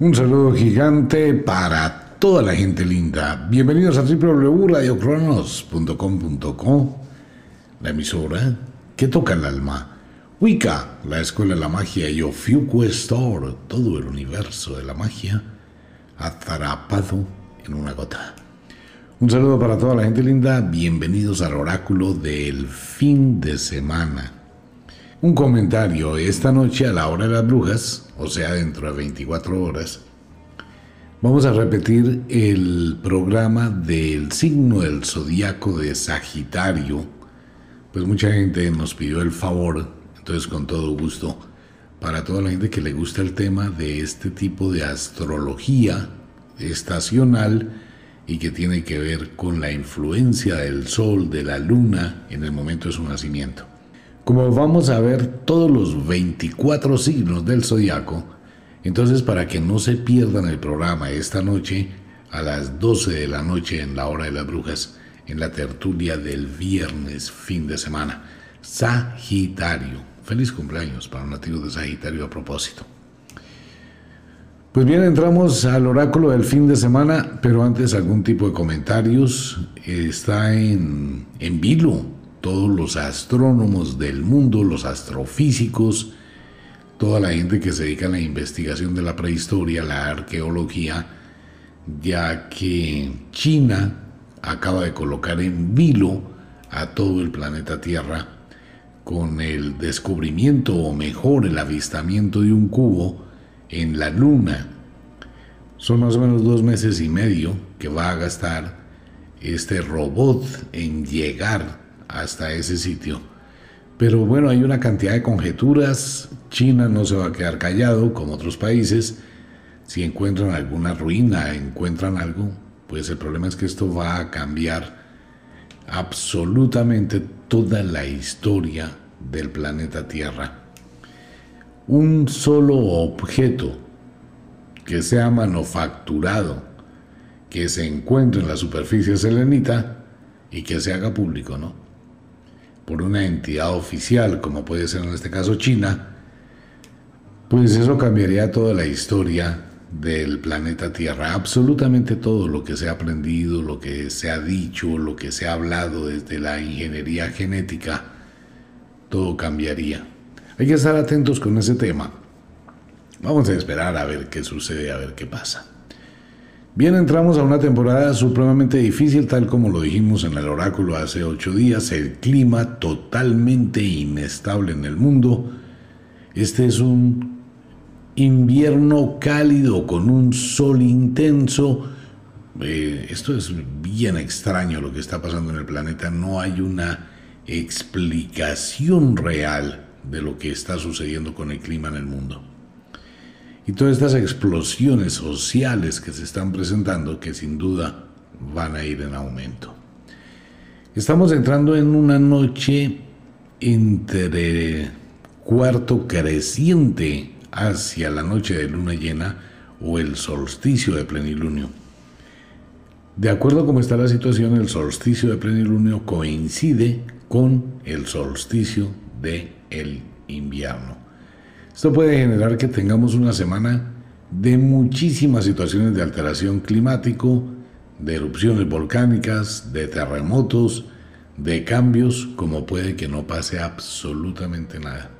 Un saludo gigante para toda la gente linda. Bienvenidos a www.radiocronos.com.co, la emisora que toca el alma. Wicca, la escuela de la magia y Ofiuco Store, todo el universo de la magia, atrapado en una gota. Un saludo para toda la gente linda. Bienvenidos al oráculo del fin de semana. Un comentario. Esta noche a la hora de las brujas, o sea, dentro de 24 horas, vamos a repetir el programa del signo del zodiaco de Sagitario. Pues mucha gente nos pidió el favor, entonces con todo gusto, para toda la gente que le gusta el tema de este tipo de astrología estacional, y que tiene que ver con la influencia del Sol, de la Luna en el momento de su nacimiento. Como vamos a ver todos los 24 signos del zodiaco, entonces para que no se pierdan el programa esta noche a las 12 de la noche en la hora de las brujas, en la tertulia del viernes fin de semana. Sagitario. Feliz cumpleaños para los nativos de Sagitario a propósito. Pues bien, entramos al oráculo del fin de semana, pero antes algún tipo de comentarios. Está en, en vilo todos los astrónomos del mundo, los astrofísicos, toda la gente que se dedica a la investigación de la prehistoria, la arqueología, ya que China acaba de colocar en vilo a todo el planeta Tierra con el descubrimiento o mejor el avistamiento de un cubo en la Luna. Son más o menos dos meses y medio que va a gastar este robot en llegar hasta ese sitio. Pero bueno, hay una cantidad de conjeturas. China no se va a quedar callado como otros países. Si encuentran alguna ruina, encuentran algo, pues el problema es que esto va a cambiar absolutamente toda la historia del planeta Tierra un solo objeto que sea manufacturado, que se encuentre en la superficie selenita y que se haga público, ¿no? Por una entidad oficial, como puede ser en este caso China, pues eso cambiaría toda la historia del planeta Tierra. Absolutamente todo lo que se ha aprendido, lo que se ha dicho, lo que se ha hablado desde la ingeniería genética, todo cambiaría. Hay que estar atentos con ese tema. Vamos a esperar a ver qué sucede, a ver qué pasa. Bien, entramos a una temporada supremamente difícil, tal como lo dijimos en el oráculo hace ocho días, el clima totalmente inestable en el mundo. Este es un invierno cálido con un sol intenso. Eh, esto es bien extraño lo que está pasando en el planeta. No hay una explicación real de lo que está sucediendo con el clima en el mundo. Y todas estas explosiones sociales que se están presentando, que sin duda van a ir en aumento. Estamos entrando en una noche entre cuarto creciente hacia la noche de luna llena o el solsticio de plenilunio. De acuerdo a cómo está la situación, el solsticio de plenilunio coincide con el solsticio de el invierno. Esto puede generar que tengamos una semana de muchísimas situaciones de alteración climático, de erupciones volcánicas, de terremotos, de cambios, como puede que no pase absolutamente nada.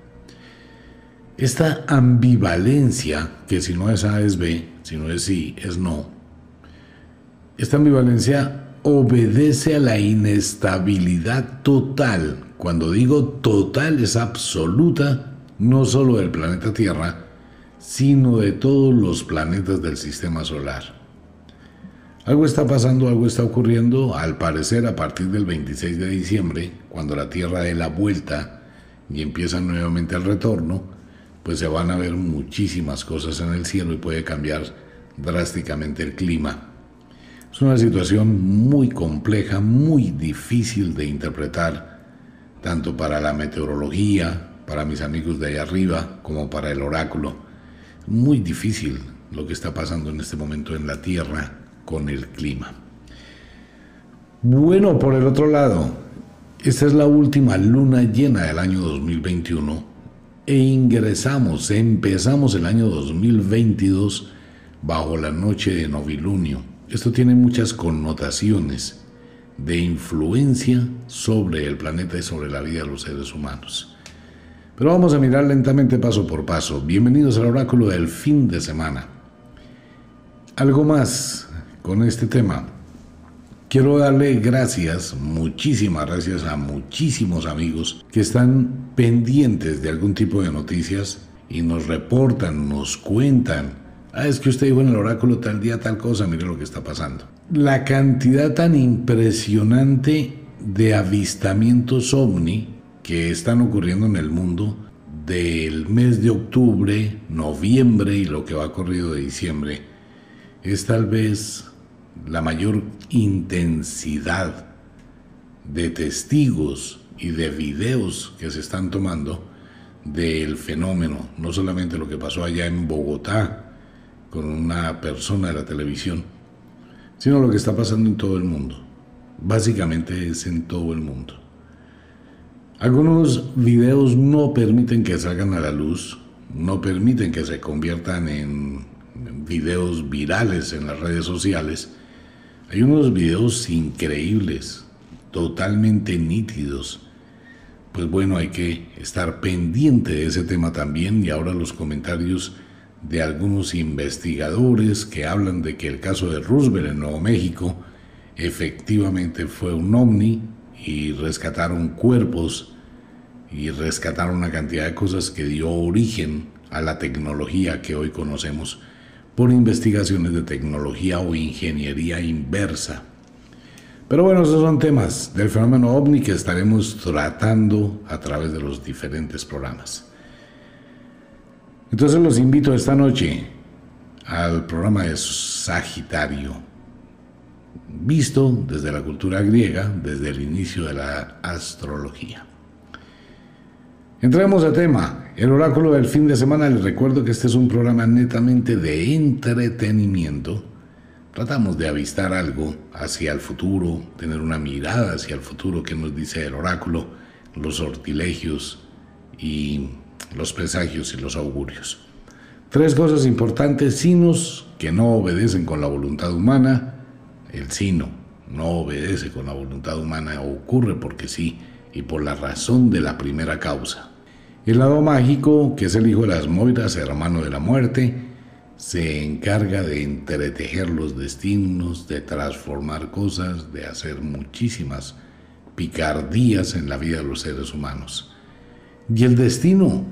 Esta ambivalencia, que si no es A es B, si no es sí es no, esta ambivalencia obedece a la inestabilidad total cuando digo total es absoluta, no solo del planeta Tierra, sino de todos los planetas del sistema solar. Algo está pasando, algo está ocurriendo, al parecer a partir del 26 de diciembre, cuando la Tierra dé la vuelta y empieza nuevamente el retorno, pues se van a ver muchísimas cosas en el cielo y puede cambiar drásticamente el clima. Es una situación muy compleja, muy difícil de interpretar tanto para la meteorología, para mis amigos de allá arriba, como para el oráculo. Muy difícil lo que está pasando en este momento en la Tierra con el clima. Bueno, por el otro lado, esta es la última luna llena del año 2021 e ingresamos, empezamos el año 2022 bajo la noche de novilunio. Esto tiene muchas connotaciones de influencia sobre el planeta y sobre la vida de los seres humanos. Pero vamos a mirar lentamente paso por paso. Bienvenidos al oráculo del fin de semana. Algo más con este tema. Quiero darle gracias, muchísimas gracias a muchísimos amigos que están pendientes de algún tipo de noticias y nos reportan, nos cuentan. Ah, es que usted dijo en el oráculo tal día tal cosa, mire lo que está pasando. La cantidad tan impresionante de avistamientos ovni que están ocurriendo en el mundo del mes de octubre, noviembre y lo que va corrido de diciembre es tal vez la mayor intensidad de testigos y de videos que se están tomando del fenómeno, no solamente lo que pasó allá en Bogotá con una persona de la televisión, sino lo que está pasando en todo el mundo. Básicamente es en todo el mundo. Algunos videos no permiten que salgan a la luz, no permiten que se conviertan en videos virales en las redes sociales, hay unos videos increíbles, totalmente nítidos. Pues bueno, hay que estar pendiente de ese tema también y ahora los comentarios de algunos investigadores que hablan de que el caso de Roosevelt en Nuevo México efectivamente fue un ovni y rescataron cuerpos y rescataron una cantidad de cosas que dio origen a la tecnología que hoy conocemos por investigaciones de tecnología o ingeniería inversa. Pero bueno, esos son temas del fenómeno ovni que estaremos tratando a través de los diferentes programas. Entonces los invito esta noche al programa de Sagitario, visto desde la cultura griega, desde el inicio de la astrología. Entremos a tema. El oráculo del fin de semana, les recuerdo que este es un programa netamente de entretenimiento. Tratamos de avistar algo hacia el futuro, tener una mirada hacia el futuro que nos dice el oráculo, los sortilegios y los presagios y los augurios. Tres cosas importantes, signos que no obedecen con la voluntad humana. El sino no obedece con la voluntad humana, ocurre porque sí y por la razón de la primera causa. El lado mágico, que es el hijo de las Moiras, hermano de la muerte, se encarga de entretejer los destinos, de transformar cosas, de hacer muchísimas picardías en la vida de los seres humanos. Y el destino,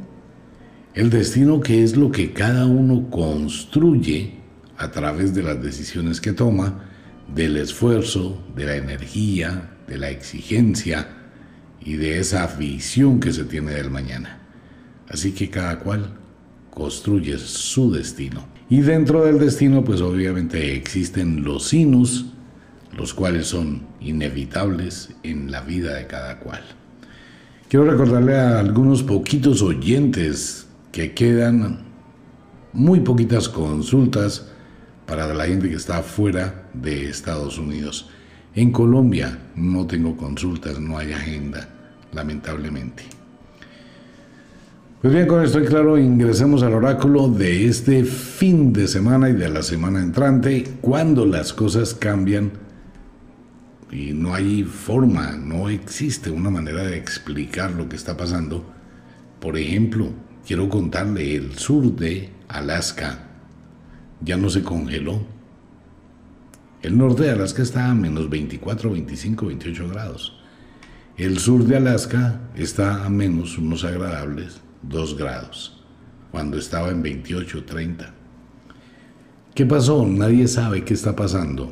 el destino que es lo que cada uno construye a través de las decisiones que toma, del esfuerzo, de la energía, de la exigencia y de esa visión que se tiene del mañana. Así que cada cual construye su destino. Y dentro del destino, pues obviamente existen los sinus, los cuales son inevitables en la vida de cada cual. Quiero recordarle a algunos poquitos oyentes que quedan muy poquitas consultas para la gente que está fuera de Estados Unidos. En Colombia no tengo consultas, no hay agenda, lamentablemente. Pues bien, con esto claro, ingresemos al oráculo de este fin de semana y de la semana entrante, cuando las cosas cambian y no hay forma, no existe una manera de explicar lo que está pasando. Por ejemplo, quiero contarle, el sur de Alaska ya no se congeló. El norte de Alaska está a menos 24, 25, 28 grados. El sur de Alaska está a menos unos agradables 2 grados, cuando estaba en 28, 30. ¿Qué pasó? Nadie sabe qué está pasando.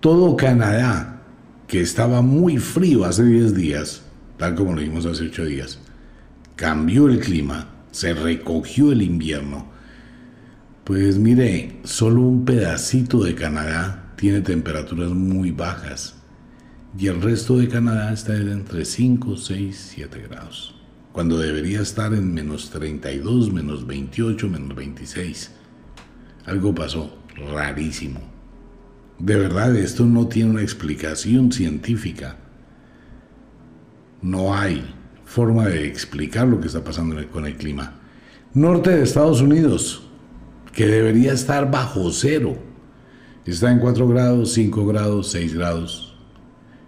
Todo Canadá, que estaba muy frío hace 10 días, tal como lo vimos hace 8 días, cambió el clima, se recogió el invierno. Pues mire, solo un pedacito de Canadá tiene temperaturas muy bajas y el resto de Canadá está entre 5, 6, 7 grados cuando debería estar en menos 32, menos 28, menos 26. Algo pasó rarísimo. De verdad, esto no tiene una explicación científica. No hay forma de explicar lo que está pasando con el clima. Norte de Estados Unidos. Que debería estar bajo cero. Está en 4 grados, 5 grados, 6 grados.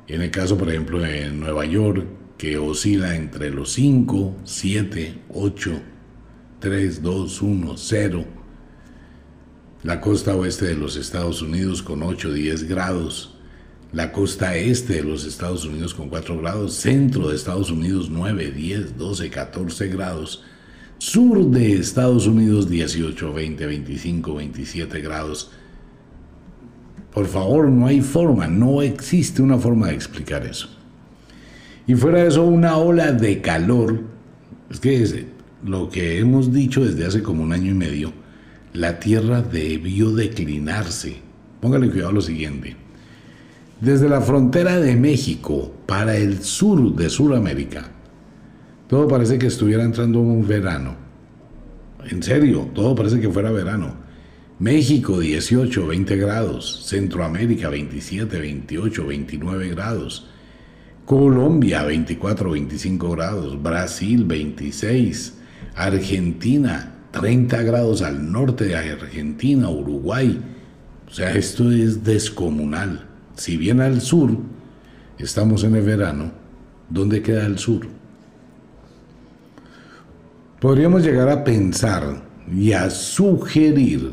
En el caso, por ejemplo, de Nueva York, que oscila entre los 5, 7, 8, 3, 2, 1, 0. La costa oeste de los Estados Unidos con 8, 10 grados. La costa este de los Estados Unidos con 4 grados. Centro de Estados Unidos 9, 10, 12, 14 grados. Sur de Estados Unidos 18, 20, 25, 27 grados. Por favor, no hay forma, no existe una forma de explicar eso. Y fuera de eso, una ola de calor. Es que lo que hemos dicho desde hace como un año y medio, la Tierra debió declinarse. Póngale cuidado a lo siguiente. Desde la frontera de México para el sur de Sudamérica, todo parece que estuviera entrando un verano. En serio, todo parece que fuera verano. México 18, 20 grados, Centroamérica 27, 28, 29 grados. Colombia 24, 25 grados, Brasil 26, Argentina 30 grados al norte de Argentina, Uruguay. O sea, esto es descomunal. Si bien al sur estamos en el verano, ¿dónde queda el sur? Podríamos llegar a pensar y a sugerir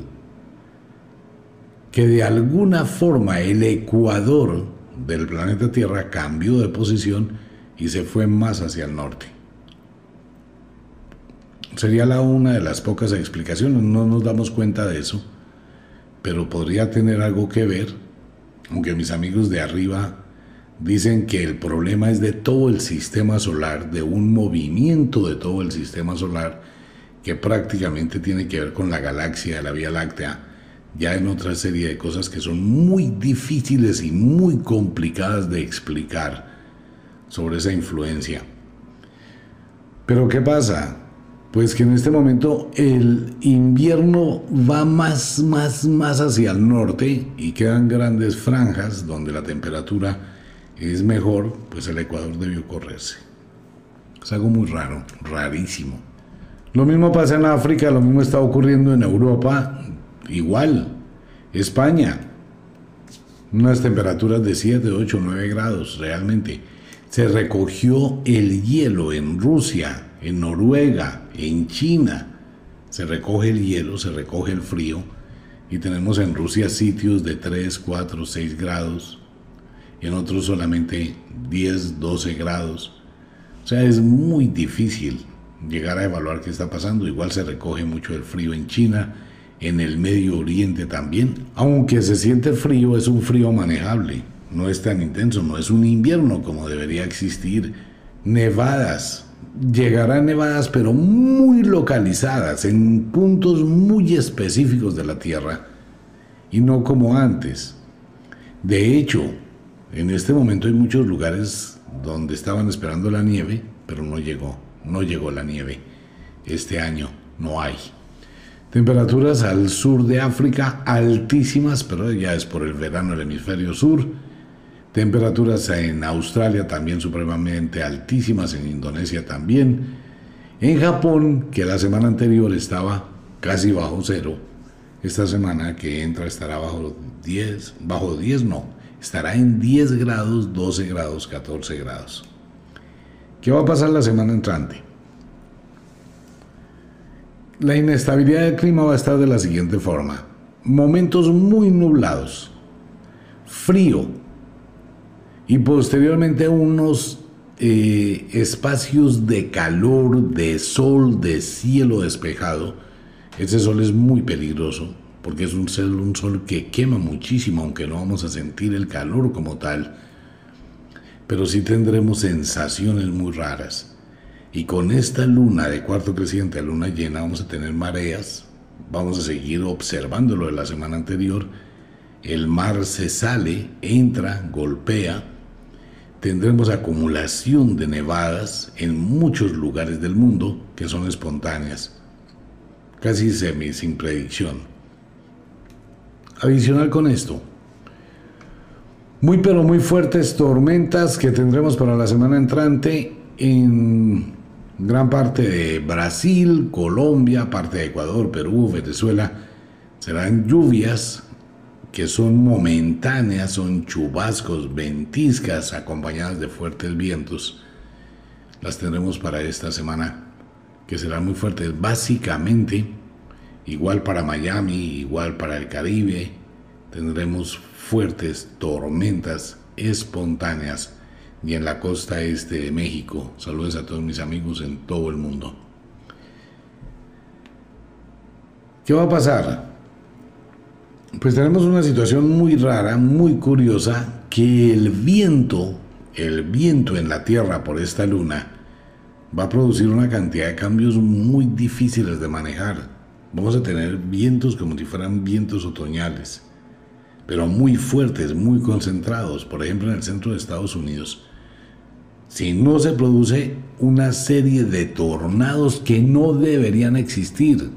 que de alguna forma el ecuador del planeta Tierra cambió de posición y se fue más hacia el norte. Sería la una de las pocas explicaciones, no nos damos cuenta de eso, pero podría tener algo que ver, aunque mis amigos de arriba dicen que el problema es de todo el sistema solar, de un movimiento de todo el sistema solar que prácticamente tiene que ver con la galaxia la Vía Láctea ya en otra serie de cosas que son muy difíciles y muy complicadas de explicar sobre esa influencia. Pero ¿qué pasa? Pues que en este momento el invierno va más, más, más hacia el norte y quedan grandes franjas donde la temperatura es mejor, pues el Ecuador debió correrse. Es algo muy raro, rarísimo. Lo mismo pasa en África, lo mismo está ocurriendo en Europa, igual. España, unas temperaturas de 7, 8, 9 grados realmente. Se recogió el hielo en Rusia, en Noruega, en China. Se recoge el hielo, se recoge el frío. Y tenemos en Rusia sitios de 3, 4, 6 grados. En otros solamente 10, 12 grados. O sea, es muy difícil llegar a evaluar qué está pasando. Igual se recoge mucho el frío en China en el Medio Oriente también. Aunque se siente frío, es un frío manejable, no es tan intenso, no es un invierno como debería existir. Nevadas, llegarán nevadas pero muy localizadas, en puntos muy específicos de la Tierra, y no como antes. De hecho, en este momento hay muchos lugares donde estaban esperando la nieve, pero no llegó, no llegó la nieve. Este año no hay. Temperaturas al sur de África altísimas, pero ya es por el verano del hemisferio sur. Temperaturas en Australia también supremamente altísimas, en Indonesia también. En Japón, que la semana anterior estaba casi bajo cero, esta semana que entra estará bajo 10, bajo 10 no, estará en 10 grados, 12 grados, 14 grados. ¿Qué va a pasar la semana entrante? La inestabilidad del clima va a estar de la siguiente forma. Momentos muy nublados, frío y posteriormente unos eh, espacios de calor, de sol, de cielo despejado. Ese sol es muy peligroso porque es un sol, un sol que quema muchísimo, aunque no vamos a sentir el calor como tal, pero sí tendremos sensaciones muy raras. Y con esta luna de cuarto creciente a luna llena vamos a tener mareas, vamos a seguir observando lo de la semana anterior. El mar se sale, entra, golpea. Tendremos acumulación de nevadas en muchos lugares del mundo que son espontáneas, casi semi sin predicción. Adicional con esto, muy pero muy fuertes tormentas que tendremos para la semana entrante en gran parte de Brasil, Colombia, parte de Ecuador, Perú, Venezuela Serán lluvias que son momentáneas, son chubascos, ventiscas acompañadas de fuertes vientos. Las tendremos para esta semana, que serán muy fuertes. Básicamente, igual para Miami, igual para el Caribe, tendremos fuertes tormentas espontáneas y en la costa este de México. Saludos a todos mis amigos en todo el mundo. ¿Qué va a pasar? Pues tenemos una situación muy rara, muy curiosa, que el viento, el viento en la Tierra por esta luna, va a producir una cantidad de cambios muy difíciles de manejar. Vamos a tener vientos como si fueran vientos otoñales, pero muy fuertes, muy concentrados. Por ejemplo, en el centro de Estados Unidos, si no se produce una serie de tornados que no deberían existir.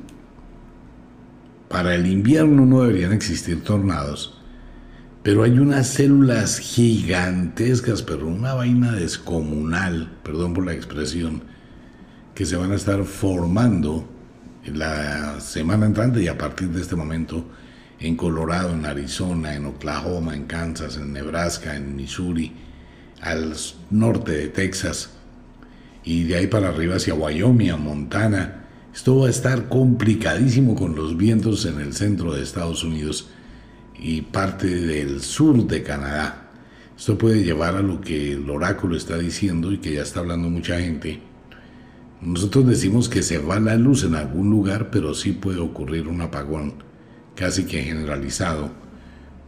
Para el invierno no deberían existir tornados, pero hay unas células gigantescas, pero una vaina descomunal, perdón por la expresión, que se van a estar formando la semana entrante y a partir de este momento en Colorado, en Arizona, en Oklahoma, en Kansas, en Nebraska, en Missouri, al norte de Texas y de ahí para arriba hacia Wyoming, Montana. Esto va a estar complicadísimo con los vientos en el centro de Estados Unidos y parte del sur de Canadá. Esto puede llevar a lo que el oráculo está diciendo y que ya está hablando mucha gente. Nosotros decimos que se va la luz en algún lugar, pero sí puede ocurrir un apagón casi que generalizado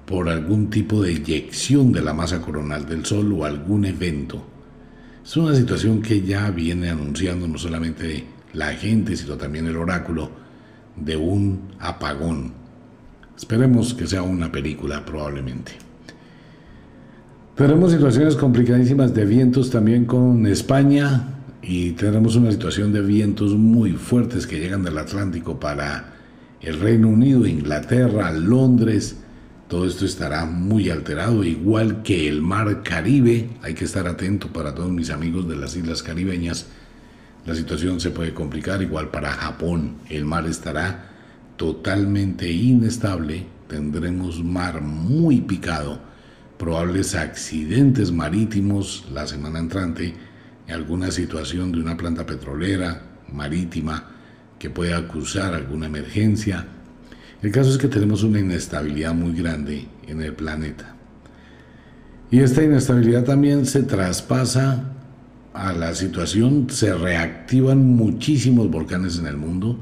por algún tipo de eyección de la masa coronal del Sol o algún evento. Es una situación que ya viene anunciando no solamente la gente, sino también el oráculo de un apagón. Esperemos que sea una película probablemente. Tenemos situaciones complicadísimas de vientos también con España y tendremos una situación de vientos muy fuertes que llegan del Atlántico para el Reino Unido, Inglaterra, Londres, todo esto estará muy alterado, igual que el mar Caribe. Hay que estar atento para todos mis amigos de las islas caribeñas. La situación se puede complicar, igual para Japón. El mar estará totalmente inestable. Tendremos mar muy picado. Probables accidentes marítimos la semana entrante. Alguna situación de una planta petrolera marítima que pueda acusar alguna emergencia el caso es que tenemos una inestabilidad muy grande en el planeta. Y esta inestabilidad también se traspasa a la situación, se reactivan muchísimos volcanes en el mundo,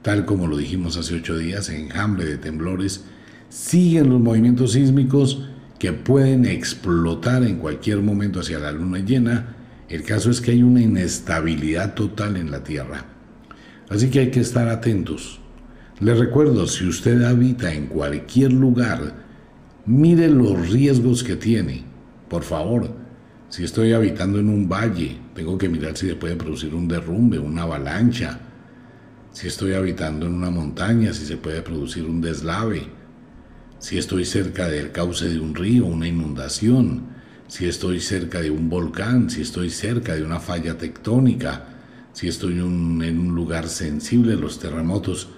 tal como lo dijimos hace ocho días, enjambre de temblores, siguen los movimientos sísmicos que pueden explotar en cualquier momento hacia la luna llena. El caso es que hay una inestabilidad total en la Tierra. Así que hay que estar atentos. Le recuerdo, si usted habita en cualquier lugar, mire los riesgos que tiene. Por favor, si estoy habitando en un valle, tengo que mirar si se puede producir un derrumbe, una avalancha. Si estoy habitando en una montaña, si se puede producir un deslave. Si estoy cerca del cauce de un río, una inundación. Si estoy cerca de un volcán, si estoy cerca de una falla tectónica, si estoy en un, lugar sensible a los terremotos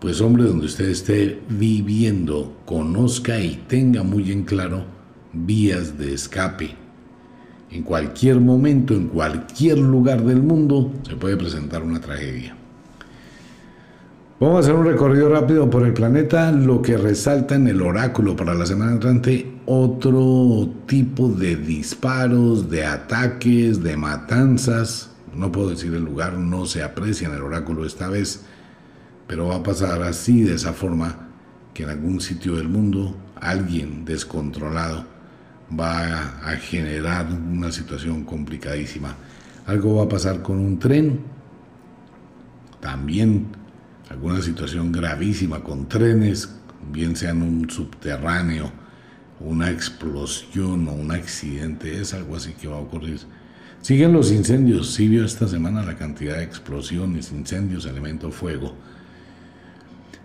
pues hombre, donde usted esté viviendo, conozca y tenga muy en claro vías de escape. En cualquier momento, en cualquier lugar del mundo, se puede presentar una tragedia. Vamos a hacer un recorrido rápido por el planeta, lo que resalta en el oráculo para la semana entrante, otro tipo de disparos, de ataques, de matanzas. No puedo decir el lugar, no se aprecia en el oráculo esta vez pero va a pasar así, de esa forma, que en algún sitio del mundo alguien descontrolado va a generar una situación complicadísima. Algo va a pasar con un tren, también alguna situación gravísima con trenes, bien sea en un subterráneo, una explosión o un accidente, es algo así que va a ocurrir. Siguen los incendios, sí vio esta semana la cantidad de explosiones, incendios, elementos fuego.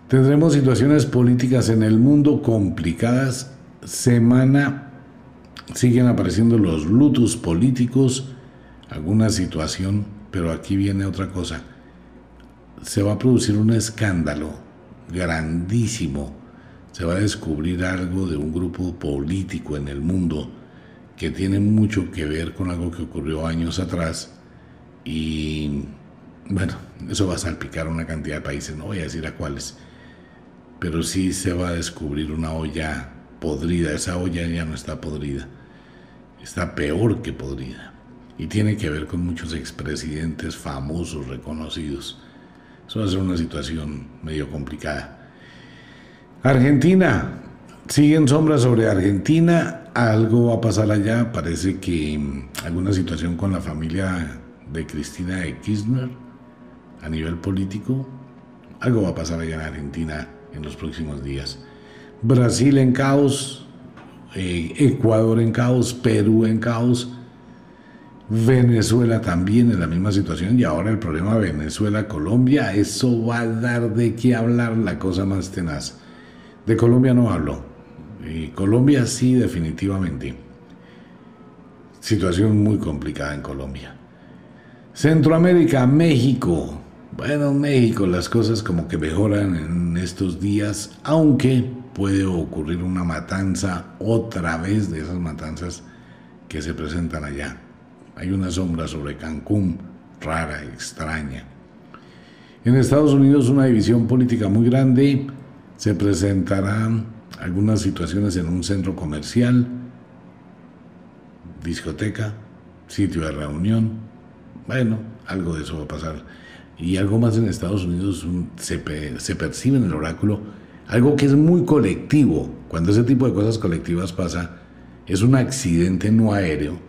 Tendremos situaciones políticas en el mundo complicadas. Semana siguen apareciendo los lutos políticos, alguna situación, pero aquí viene otra cosa. Se va a producir un escándalo grandísimo. Se va a descubrir algo de un grupo político en el mundo que tiene mucho que ver con algo que ocurrió años atrás y bueno, eso va a salpicar una cantidad de países, no voy a decir a cuáles, pero sí se va a descubrir una olla podrida, esa olla ya no está podrida, está peor que podrida y tiene que ver con muchos expresidentes famosos, reconocidos. Eso va a ser una situación medio complicada. Argentina, siguen sombras sobre Argentina, algo va a pasar allá, parece que mm, alguna situación con la familia de Cristina de Kirchner a nivel político, algo va a pasar allá en Argentina en los próximos días. Brasil en caos, eh, Ecuador en caos, Perú en caos, Venezuela también en la misma situación. Y ahora el problema Venezuela-Colombia, eso va a dar de qué hablar la cosa más tenaz. De Colombia no hablo, y Colombia sí definitivamente. Situación muy complicada en Colombia. Centroamérica, México. Bueno, México las cosas como que mejoran en estos días, aunque puede ocurrir una matanza otra vez de esas matanzas que se presentan allá. Hay una sombra sobre Cancún, rara, extraña. En Estados Unidos una división política muy grande. Se presentarán algunas situaciones en un centro comercial, discoteca, sitio de reunión. Bueno, algo de eso va a pasar. Y algo más en Estados Unidos se, se percibe en el oráculo, algo que es muy colectivo. Cuando ese tipo de cosas colectivas pasa, es un accidente no aéreo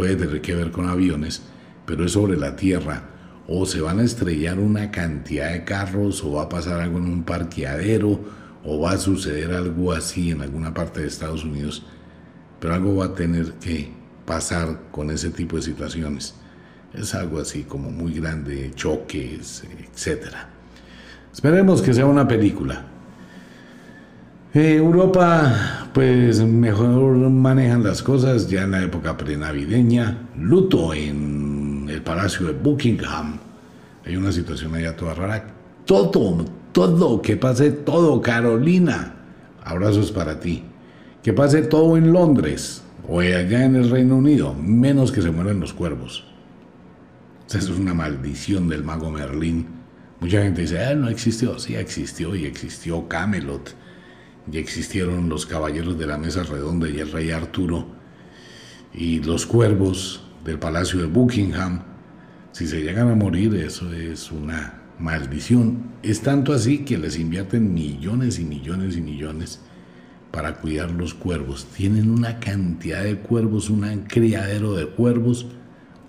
puede tener que ver con aviones, pero es sobre la tierra. O se van a estrellar una cantidad de carros, o va a pasar algo en un parqueadero, o va a suceder algo así en alguna parte de Estados Unidos. Pero algo va a tener que pasar con ese tipo de situaciones. Es algo así como muy grande, choques, etc. Esperemos que sea una película. Eh, Europa, pues mejor manejan las cosas ya en la época prenavideña. Luto en el Palacio de Buckingham. Hay una situación allá toda rara. Todo, todo, que pase todo, Carolina. Abrazos para ti. Que pase todo en Londres o allá en el Reino Unido, menos que se mueran los cuervos. Esa es una maldición del mago Merlín. Mucha gente dice, ah, no existió. Sí, existió y existió Camelot ya existieron los caballeros de la mesa redonda y el rey Arturo y los cuervos del palacio de Buckingham. Si se llegan a morir, eso es una maldición. Es tanto así que les invierten millones y millones y millones para cuidar los cuervos. Tienen una cantidad de cuervos, un criadero de cuervos.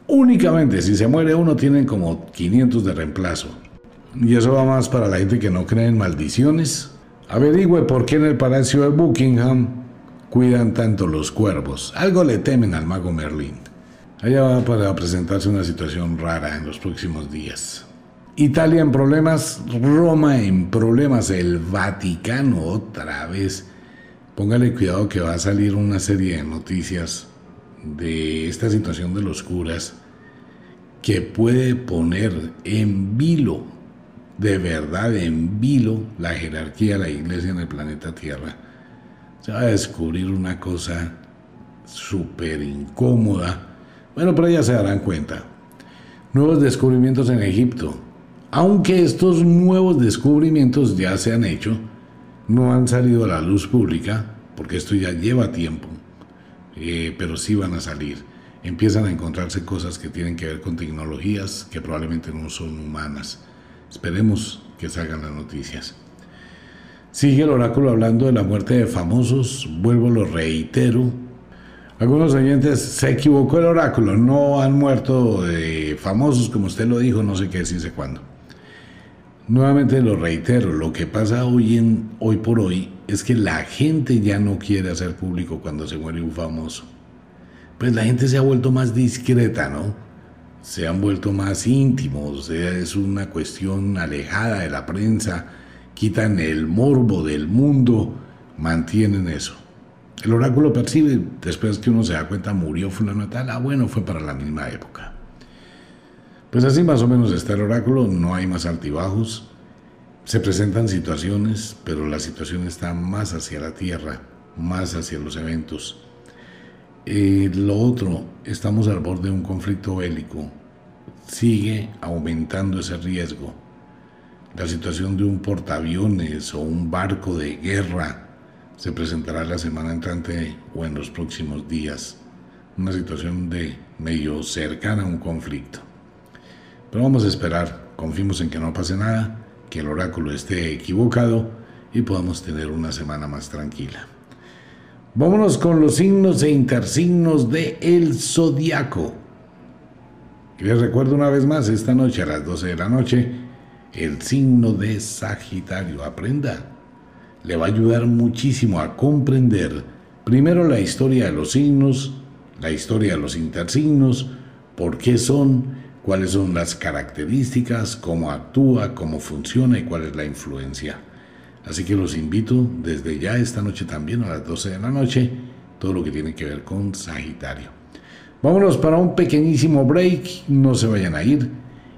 Únicamente si se muere uno tienen como 500 de reemplazo. Y eso va más para la gente que no cree en maldiciones Averigüe por qué en el palacio de Buckingham cuidan tanto los cuervos. Algo le temen al mago Merlín. Allá va para presentarse una situación rara en los próximos días. Italia en problemas, Roma en problemas, el Vaticano otra vez. Póngale cuidado que va a salir una serie de noticias de esta situación de los curas que puede poner en vilo de verdad en vilo la jerarquía de la iglesia en el planeta Tierra. Se va a descubrir una cosa súper incómoda. Bueno, pero ya se darán cuenta. Nuevos descubrimientos en Egipto. Aunque estos nuevos descubrimientos ya se han hecho, no han salido a la luz pública, porque esto ya lleva tiempo, eh, pero sí van a salir. Empiezan a encontrarse cosas que tienen que ver con tecnologías que probablemente no son humanas Esperemos que salgan las noticias. Sigue el oráculo hablando de la muerte de famosos, vuelvo, lo reitero. Algunos oyentes se equivocó el oráculo, no han muerto de famosos como usted lo dijo, no sé qué decirse cuándo. Nuevamente lo reitero, lo que pasa hoy, en, hoy por hoy es que la gente ya no quiere hacer público cuando se muere un famoso. Pues la gente se ha vuelto más discreta, ¿no? se han vuelto más íntimos, es una cuestión alejada de la prensa, quitan el morbo del mundo, mantienen eso. El oráculo percibe, después que uno se da cuenta, murió fulano tal, ah bueno, fue para la misma época. Pues así más o menos está el oráculo, no hay más altibajos. Se presentan situaciones, pero la situación está más hacia la tierra, más hacia los eventos. Eh, lo otro, estamos al borde de un conflicto bélico. Sigue aumentando ese riesgo. La situación de un portaaviones o un barco de guerra se presentará la semana entrante o en los próximos días. Una situación de medio cercana a un conflicto. Pero vamos a esperar, confiemos en que no pase nada, que el oráculo esté equivocado y podamos tener una semana más tranquila. Vámonos con los signos e intersignos de el zodiaco. Les recuerdo una vez más, esta noche a las 12 de la noche, el signo de Sagitario. Aprenda. Le va a ayudar muchísimo a comprender primero la historia de los signos, la historia de los intersignos, por qué son, cuáles son las características, cómo actúa, cómo funciona y cuál es la influencia. Así que los invito desde ya esta noche también a las 12 de la noche, todo lo que tiene que ver con Sagitario. Vámonos para un pequeñísimo break, no se vayan a ir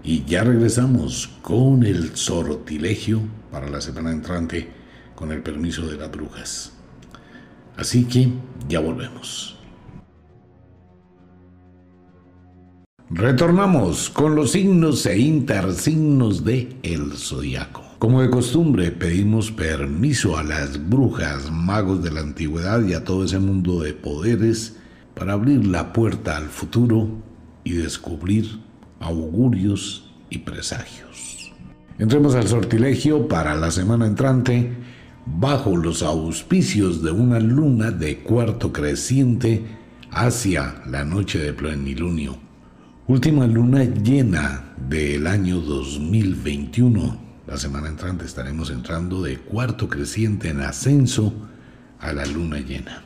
y ya regresamos con el sortilegio para la semana entrante con el permiso de las brujas. Así que ya volvemos. Retornamos con los signos e intersignos de el zodiaco. Como de costumbre, pedimos permiso a las brujas, magos de la antigüedad y a todo ese mundo de poderes para abrir la puerta al futuro y descubrir augurios y presagios. Entremos al sortilegio para la semana entrante bajo los auspicios de una luna de cuarto creciente hacia la noche de plenilunio. Última luna llena del año 2021 la semana entrante estaremos entrando de cuarto creciente en ascenso a la luna llena.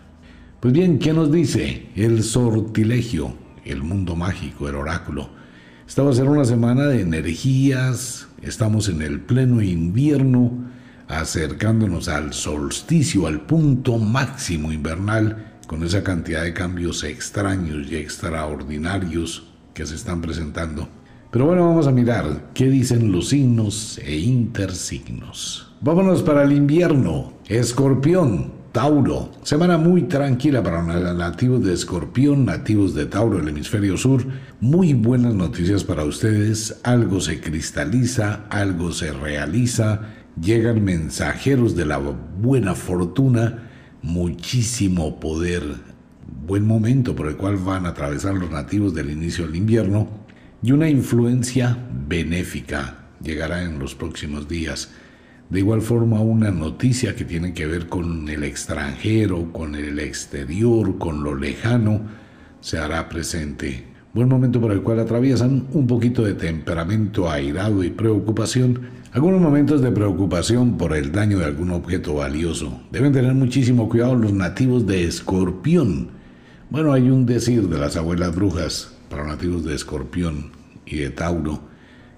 Pues bien, ¿qué nos dice el sortilegio, el mundo mágico, el oráculo? Esta va a ser una semana de energías, estamos en el pleno invierno, acercándonos al solsticio, al punto máximo invernal, con esa cantidad de cambios extraños y extraordinarios que se están presentando. Pero bueno, vamos a mirar qué dicen los signos e intersignos. Vámonos para el invierno. Escorpión, Tauro. Semana muy tranquila para los nativos de Escorpión, nativos de Tauro, el hemisferio sur. Muy buenas noticias para ustedes. Algo se cristaliza, algo se realiza. Llegan mensajeros de la buena fortuna, muchísimo poder. Buen momento por el cual van a atravesar los nativos del inicio del invierno y una influencia benéfica llegará en los próximos días. De igual forma, una noticia que tiene que ver con el extranjero, con el exterior, con lo lejano, se hará presente. Buen momento por el cual atraviesan un poquito de temperamento airado y preocupación, algunos momentos de preocupación por el daño de algún objeto valioso. Deben tener muchísimo cuidado los nativos de Escorpión. Bueno, hay un decir de las abuelas brujas para nativos de Escorpión y de Tauro,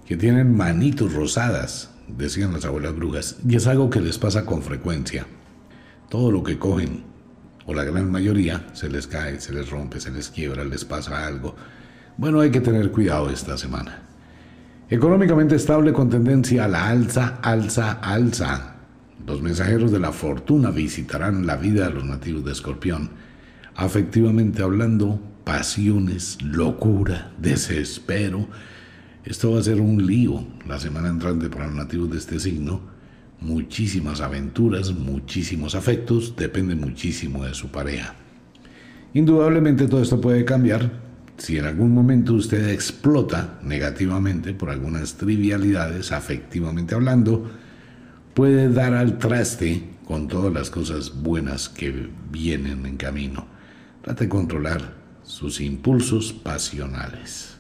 que tienen manitos rosadas, decían las abuelas brujas, y es algo que les pasa con frecuencia. Todo lo que cogen, o la gran mayoría, se les cae, se les rompe, se les quiebra, les pasa algo. Bueno, hay que tener cuidado esta semana. Económicamente estable con tendencia a la alza, alza, alza. Los mensajeros de la fortuna visitarán la vida de los nativos de Escorpión. Afectivamente hablando, pasiones, locura, desespero. Esto va a ser un lío la semana entrante para los nativos de este signo. Muchísimas aventuras, muchísimos afectos, depende muchísimo de su pareja. Indudablemente todo esto puede cambiar si en algún momento usted explota negativamente por algunas trivialidades, afectivamente hablando, puede dar al traste con todas las cosas buenas que vienen en camino. Trate de controlar sus impulsos pasionales.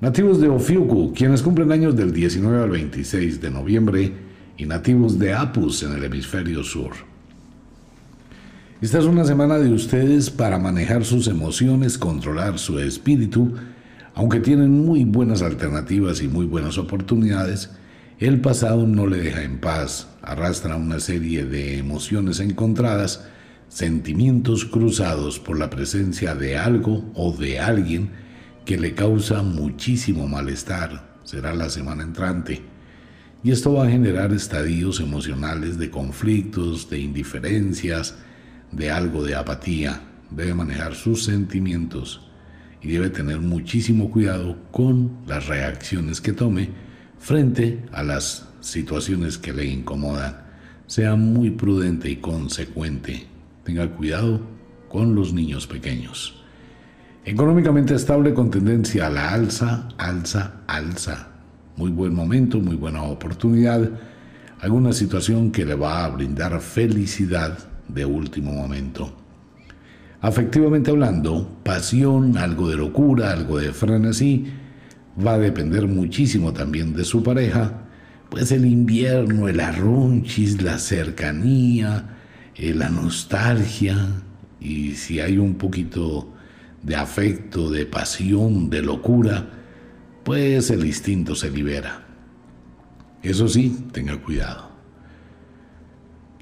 Nativos de Ofiuku, quienes cumplen años del 19 al 26 de noviembre, y nativos de Apus en el hemisferio sur. Esta es una semana de ustedes para manejar sus emociones, controlar su espíritu, aunque tienen muy buenas alternativas y muy buenas oportunidades, el pasado no le deja en paz, arrastra una serie de emociones encontradas sentimientos cruzados por la presencia de algo o de alguien que le causa muchísimo malestar. Será la semana entrante. y esto va a generar estadios emocionales de conflictos, de indiferencias, de algo de apatía. Debe manejar sus sentimientos y debe tener muchísimo cuidado con las reacciones que tome frente a las situaciones que le incomodan. Sea muy prudente y consecuente. Tenga cuidado con los niños pequeños. Económicamente estable con tendencia a la alza, alza, alza. Muy buen momento, muy buena oportunidad. Alguna situación que le va a brindar felicidad de último momento. Afectivamente hablando, pasión, algo de locura, algo de frenesí, va a depender muchísimo también de su pareja, pues el invierno, el arrunchis, la cercanía, eh, la nostalgia, y si hay un poquito de afecto, de pasión, de locura, pues el instinto se libera. Eso sí, tenga cuidado.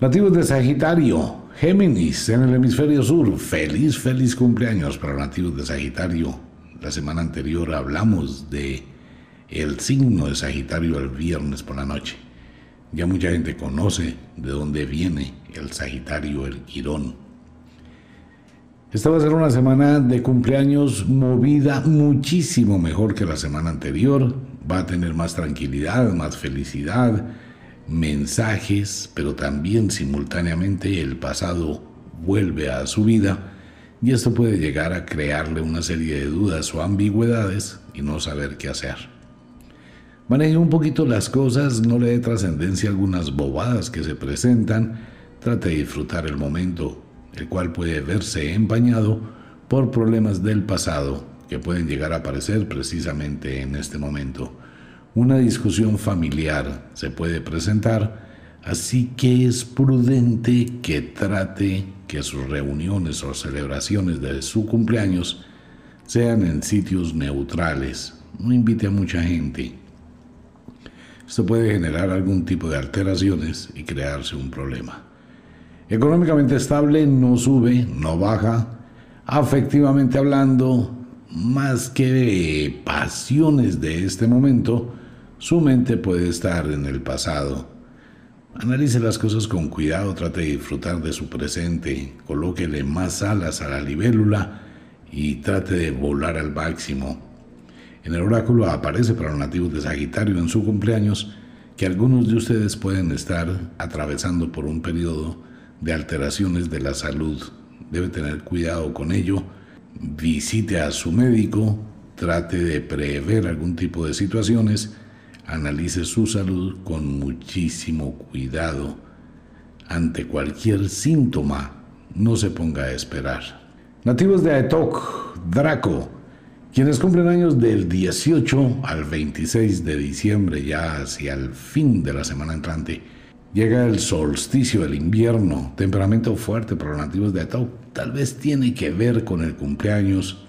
Nativos de Sagitario, Géminis en el hemisferio sur, feliz, feliz cumpleaños para nativos de Sagitario. La semana anterior hablamos de el signo de Sagitario el viernes por la noche. Ya mucha gente conoce de dónde viene el Sagitario, el Quirón. Esta va a ser una semana de cumpleaños movida muchísimo mejor que la semana anterior. Va a tener más tranquilidad, más felicidad, mensajes, pero también simultáneamente el pasado vuelve a su vida y esto puede llegar a crearle una serie de dudas o ambigüedades y no saber qué hacer. Maneje un poquito las cosas, no le dé trascendencia a algunas bobadas que se presentan, trate de disfrutar el momento, el cual puede verse empañado por problemas del pasado que pueden llegar a aparecer precisamente en este momento. Una discusión familiar se puede presentar, así que es prudente que trate que sus reuniones o celebraciones de su cumpleaños sean en sitios neutrales. No invite a mucha gente. Esto puede generar algún tipo de alteraciones y crearse un problema. Económicamente estable, no sube, no baja. Afectivamente hablando, más que pasiones de este momento, su mente puede estar en el pasado. Analice las cosas con cuidado, trate de disfrutar de su presente, colóquele más alas a la libélula y trate de volar al máximo. En el oráculo aparece para los nativos de Sagitario en su cumpleaños que algunos de ustedes pueden estar atravesando por un periodo de alteraciones de la salud. Debe tener cuidado con ello. Visite a su médico, trate de prever algún tipo de situaciones, analice su salud con muchísimo cuidado. Ante cualquier síntoma, no se ponga a esperar. Nativos de Aetok, Draco, quienes cumplen años del 18 al 26 de diciembre, ya hacia el fin de la semana entrante, Llega el solsticio del invierno, temperamento fuerte para los nativos de Atau. Tal vez tiene que ver con el cumpleaños.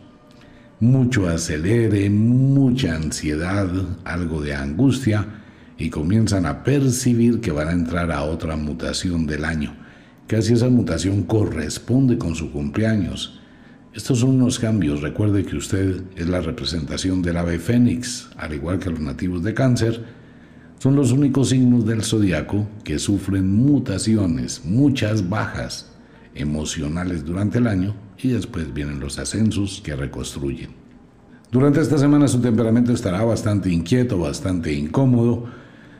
Mucho acelere, mucha ansiedad, algo de angustia y comienzan a percibir que van a entrar a otra mutación del año. Casi esa mutación corresponde con su cumpleaños. Estos son unos cambios. Recuerde que usted es la representación del ave fénix, al igual que los nativos de cáncer son los únicos signos del zodiaco que sufren mutaciones, muchas bajas emocionales durante el año y después vienen los ascensos que reconstruyen. Durante esta semana su temperamento estará bastante inquieto, bastante incómodo.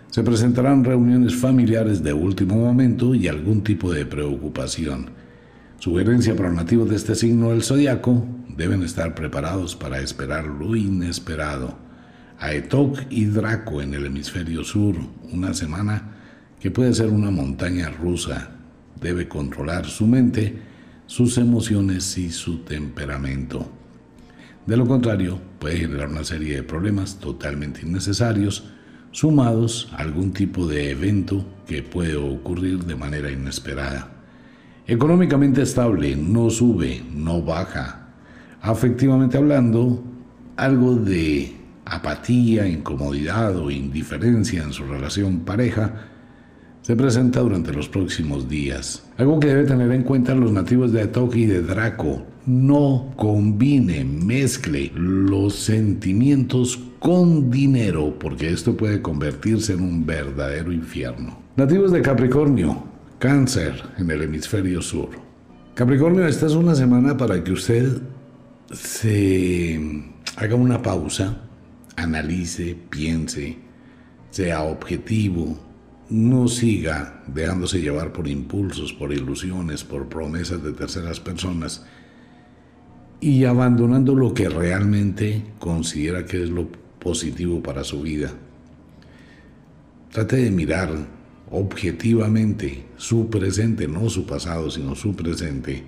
Se presentarán reuniones familiares de último momento y algún tipo de preocupación. Sugerencia para nativos de este signo del zodiaco, deben estar preparados para esperar lo inesperado Aetok y Draco en el hemisferio sur, una semana que puede ser una montaña rusa. Debe controlar su mente, sus emociones y su temperamento. De lo contrario, puede generar una serie de problemas totalmente innecesarios, sumados a algún tipo de evento que puede ocurrir de manera inesperada. Económicamente estable, no sube, no baja. Afectivamente hablando, algo de apatía, incomodidad o indiferencia en su relación pareja, se presenta durante los próximos días. Algo que debe tener en cuenta los nativos de Toki y de Draco. No combine, mezcle los sentimientos con dinero, porque esto puede convertirse en un verdadero infierno. Nativos de Capricornio, cáncer en el hemisferio sur. Capricornio, esta es una semana para que usted se haga una pausa, analice, piense, sea objetivo, no siga dejándose llevar por impulsos, por ilusiones, por promesas de terceras personas y abandonando lo que realmente considera que es lo positivo para su vida. Trate de mirar objetivamente su presente, no su pasado, sino su presente,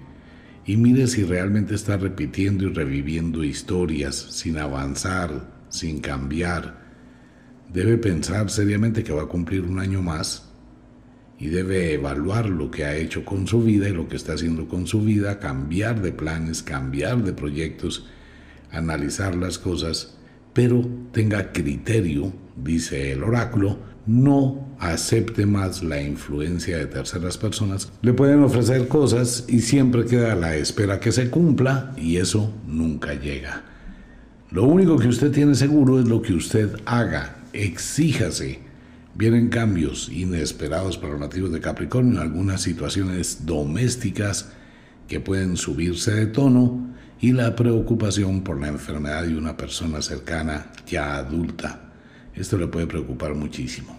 y mire si realmente está repitiendo y reviviendo historias sin avanzar, sin cambiar. Debe pensar seriamente que va a cumplir un año más y debe evaluar lo que ha hecho con su vida y lo que está haciendo con su vida, cambiar de planes, cambiar de proyectos, analizar las cosas pero tenga criterio, dice el oráculo, no acepte más la influencia de terceras personas. Le pueden ofrecer cosas y siempre queda a la espera que se cumpla y eso nunca llega. Lo único que usted tiene seguro es lo que usted haga, exíjase. Vienen cambios inesperados para los nativos de Capricornio, algunas situaciones domésticas que pueden subirse de tono y la preocupación por la enfermedad de una persona cercana ya adulta. Esto le puede preocupar muchísimo.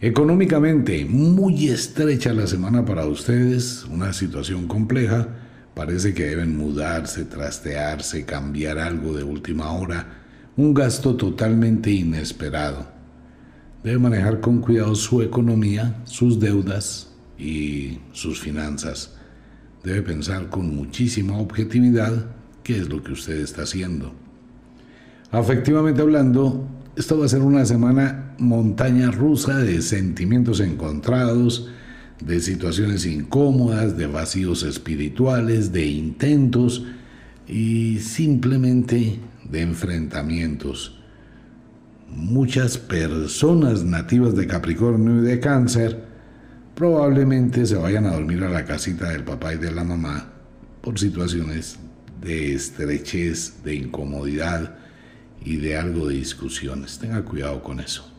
Económicamente, muy estrecha la semana para ustedes, una situación compleja. Parece que deben mudarse, trastearse, cambiar algo de última hora. Un gasto totalmente inesperado. Debe manejar con cuidado su economía, sus deudas y sus finanzas debe pensar con muchísima objetividad qué es lo que usted está haciendo. Afectivamente hablando, esto va a ser una semana montaña rusa de sentimientos encontrados, de situaciones incómodas, de vacíos espirituales, de intentos y simplemente de enfrentamientos. Muchas personas nativas de Capricornio y de Cáncer probablemente se vayan a dormir a la casita del papá y de la mamá por situaciones de estrechez, de incomodidad y de algo de discusiones. Tenga cuidado con eso.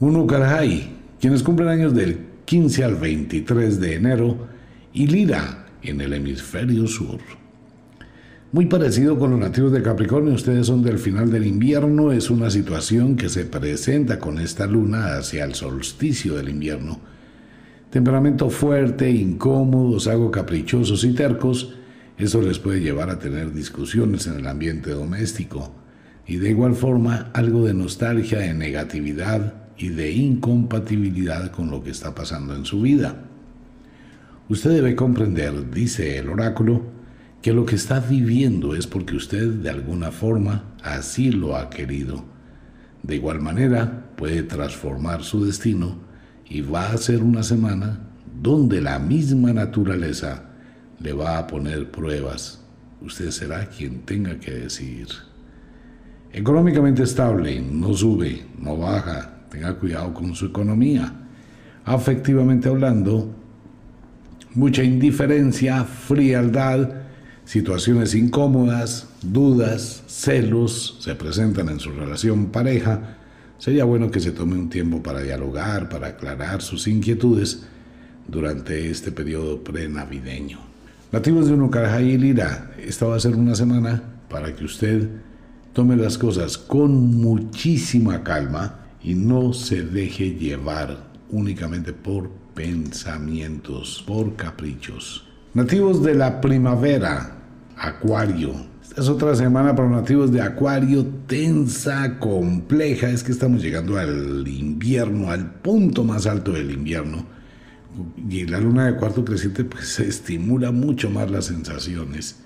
Uno Carajay, quienes cumplen años del 15 al 23 de enero, y Lira en el hemisferio sur. Muy parecido con los nativos de Capricornio, ustedes son del final del invierno, es una situación que se presenta con esta luna hacia el solsticio del invierno. Temperamento fuerte, incómodos, algo caprichosos y tercos, eso les puede llevar a tener discusiones en el ambiente doméstico y de igual forma algo de nostalgia, de negatividad y de incompatibilidad con lo que está pasando en su vida. Usted debe comprender, dice el oráculo, que lo que está viviendo es porque usted de alguna forma así lo ha querido. De igual manera puede transformar su destino y va a ser una semana donde la misma naturaleza le va a poner pruebas. Usted será quien tenga que decidir. Económicamente estable, no sube, no baja, tenga cuidado con su economía. Afectivamente hablando, mucha indiferencia, frialdad, situaciones incómodas, dudas, celos se presentan en su relación pareja, sería bueno que se tome un tiempo para dialogar, para aclarar sus inquietudes durante este periodo prenavideño. Nativos de Unucarajay y Lira, esta va a ser una semana para que usted tome las cosas con muchísima calma y no se deje llevar únicamente por pensamientos, por caprichos. Nativos de la primavera, Acuario. Esta es otra semana para los nativos de Acuario, tensa, compleja. Es que estamos llegando al invierno, al punto más alto del invierno. Y la luna de cuarto creciente pues estimula mucho más las sensaciones.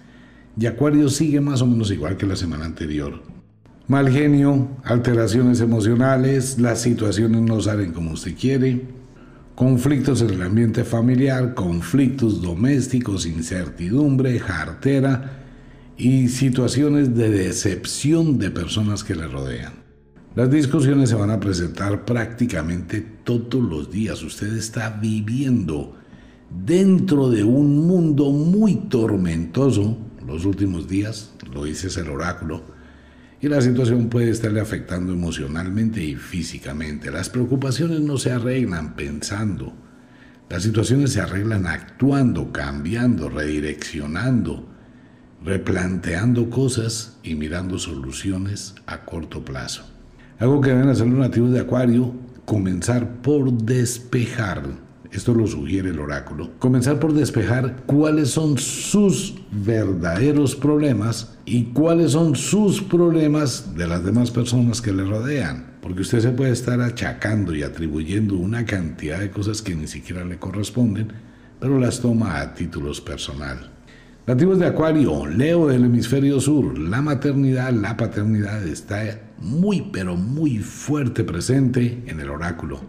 Y Acuario sigue más o menos igual que la semana anterior. Mal genio, alteraciones emocionales, las situaciones no salen como usted quiere, conflictos en el ambiente familiar, conflictos domésticos, incertidumbre, jartera y situaciones de decepción de personas que le rodean. Las discusiones se van a presentar prácticamente todos los días. Usted está viviendo dentro de un mundo muy tormentoso los últimos días, lo dice el oráculo, y la situación puede estarle afectando emocionalmente y físicamente. Las preocupaciones no se arreglan pensando, las situaciones se arreglan actuando, cambiando, redireccionando, replanteando cosas y mirando soluciones a corto plazo. Algo que deben hacer los nativos de Acuario, comenzar por despejar esto lo sugiere el oráculo, comenzar por despejar cuáles son sus verdaderos problemas y cuáles son sus problemas de las demás personas que le rodean. Porque usted se puede estar achacando y atribuyendo una cantidad de cosas que ni siquiera le corresponden, pero las toma a títulos personal. Nativos de Acuario, Leo del hemisferio sur, la maternidad, la paternidad está muy pero muy fuerte presente en el oráculo.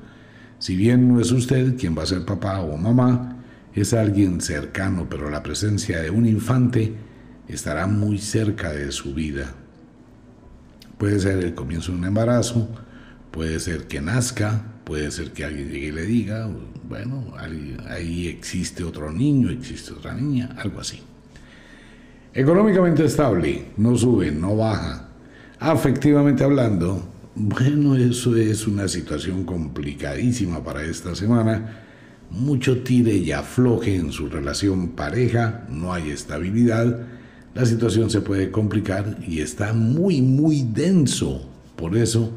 Si bien no es usted quien va a ser papá o mamá, es alguien cercano, pero la presencia de un infante estará muy cerca de su vida. Puede ser el comienzo de un embarazo, puede ser que nazca, puede ser que alguien llegue y le diga, bueno, ahí existe otro niño, existe otra niña, algo así. Económicamente estable, no sube, no baja. Afectivamente hablando, bueno, eso es una situación complicadísima para esta semana. Mucho tire y afloje en su relación pareja, no hay estabilidad, la situación se puede complicar y está muy, muy denso. Por eso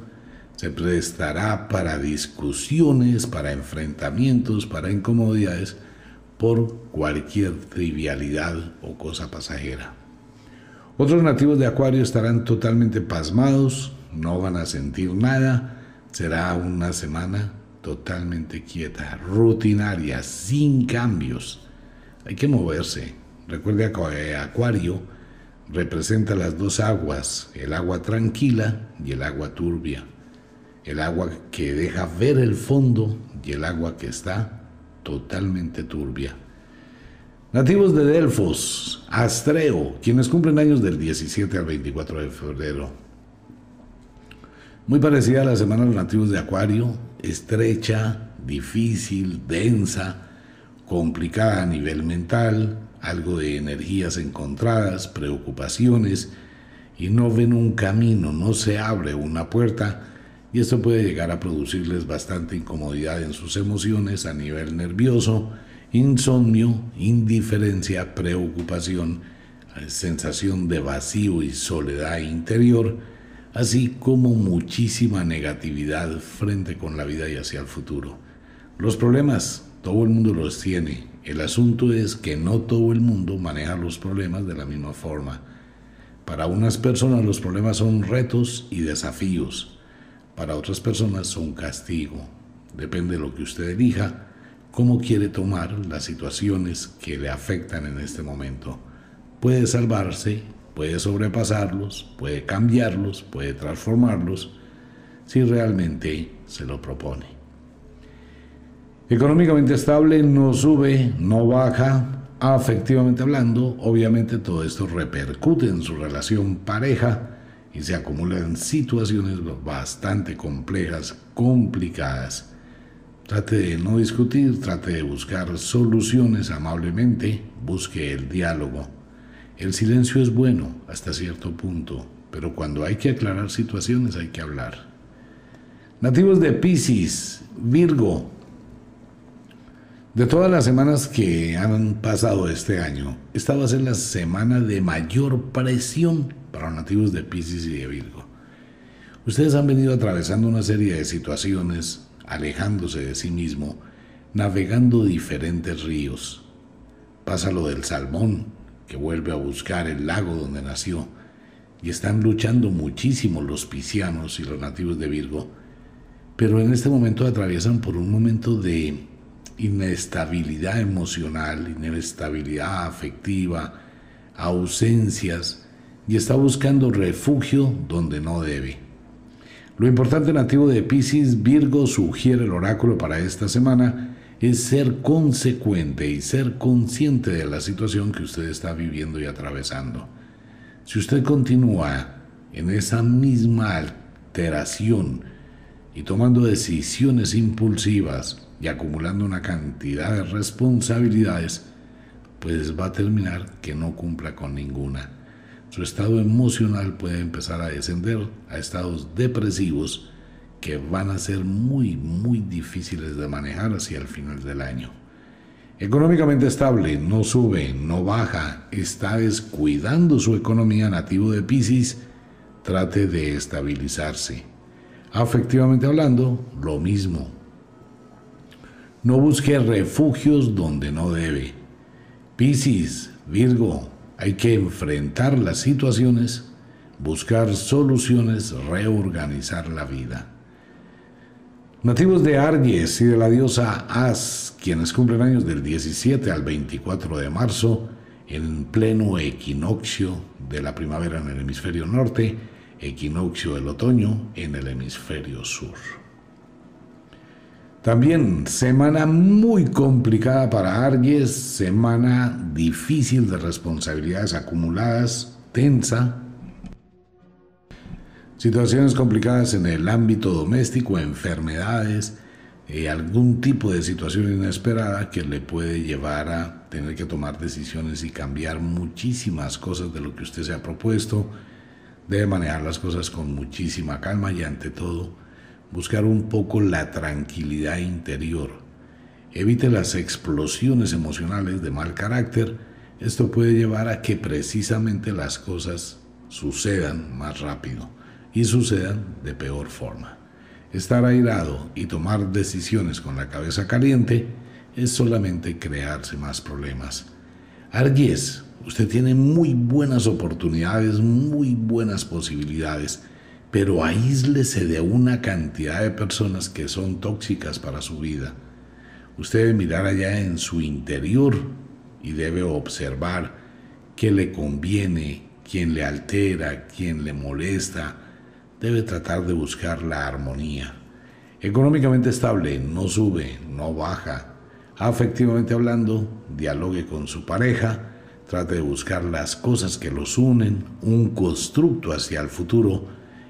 se prestará para discusiones, para enfrentamientos, para incomodidades por cualquier trivialidad o cosa pasajera. Otros nativos de Acuario estarán totalmente pasmados, no van a sentir nada, será una semana totalmente quieta, rutinaria, sin cambios. Hay que moverse. Recuerde que Acuario representa las dos aguas, el agua tranquila y el agua turbia. El agua que deja ver el fondo y el agua que está totalmente turbia. Nativos de Delfos, Astreo, quienes cumplen años del 17 al 24 de febrero. Muy parecida a la semana de los nativos de Acuario, estrecha, difícil, densa, complicada a nivel mental, algo de energías encontradas, preocupaciones, y no ven un camino, no se abre una puerta, y esto puede llegar a producirles bastante incomodidad en sus emociones a nivel nervioso, insomnio, indiferencia, preocupación, sensación de vacío y soledad interior, así como muchísima negatividad frente con la vida y hacia el futuro. Los problemas, todo el mundo los tiene. El asunto es que no todo el mundo maneja los problemas de la misma forma. Para unas personas los problemas son retos y desafíos. Para otras personas son castigo. Depende de lo que usted elija, cómo quiere tomar las situaciones que le afectan en este momento. Puede salvarse puede sobrepasarlos, puede cambiarlos, puede transformarlos, si realmente se lo propone. Económicamente estable, no sube, no baja, afectivamente hablando, obviamente todo esto repercute en su relación pareja y se acumulan situaciones bastante complejas, complicadas. Trate de no discutir, trate de buscar soluciones amablemente, busque el diálogo. El silencio es bueno hasta cierto punto, pero cuando hay que aclarar situaciones hay que hablar. Nativos de Pisces, Virgo. De todas las semanas que han pasado este año, esta va a ser la semana de mayor presión para nativos de Pisces y de Virgo. Ustedes han venido atravesando una serie de situaciones, alejándose de sí mismo, navegando diferentes ríos. Pasa lo del salmón, que vuelve a buscar el lago donde nació, y están luchando muchísimo los piscianos y los nativos de Virgo, pero en este momento atraviesan por un momento de inestabilidad emocional, inestabilidad afectiva, ausencias, y está buscando refugio donde no debe. Lo importante nativo de Pisces, Virgo sugiere el oráculo para esta semana es ser consecuente y ser consciente de la situación que usted está viviendo y atravesando. Si usted continúa en esa misma alteración y tomando decisiones impulsivas y acumulando una cantidad de responsabilidades, pues va a terminar que no cumpla con ninguna. Su estado emocional puede empezar a descender a estados depresivos que van a ser muy, muy difíciles de manejar hacia el final del año. Económicamente estable, no sube, no baja, está descuidando su economía nativo de Pisces, trate de estabilizarse. Afectivamente hablando, lo mismo. No busque refugios donde no debe. Piscis, Virgo, hay que enfrentar las situaciones, buscar soluciones, reorganizar la vida. Nativos de Aries y de la diosa As, quienes cumplen años del 17 al 24 de marzo, en pleno equinoccio de la primavera en el hemisferio norte, equinoccio del otoño en el hemisferio sur. También semana muy complicada para Aries, semana difícil de responsabilidades acumuladas, tensa, Situaciones complicadas en el ámbito doméstico, enfermedades, eh, algún tipo de situación inesperada que le puede llevar a tener que tomar decisiones y cambiar muchísimas cosas de lo que usted se ha propuesto. Debe manejar las cosas con muchísima calma y ante todo buscar un poco la tranquilidad interior. Evite las explosiones emocionales de mal carácter. Esto puede llevar a que precisamente las cosas sucedan más rápido y sucedan de peor forma. Estar airado y tomar decisiones con la cabeza caliente es solamente crearse más problemas. Arguies, usted tiene muy buenas oportunidades, muy buenas posibilidades, pero aíslese de una cantidad de personas que son tóxicas para su vida. Usted debe mirar allá en su interior y debe observar qué le conviene, quién le altera, quién le molesta, debe tratar de buscar la armonía. Económicamente estable, no sube, no baja. Afectivamente hablando, dialogue con su pareja, trate de buscar las cosas que los unen, un constructo hacia el futuro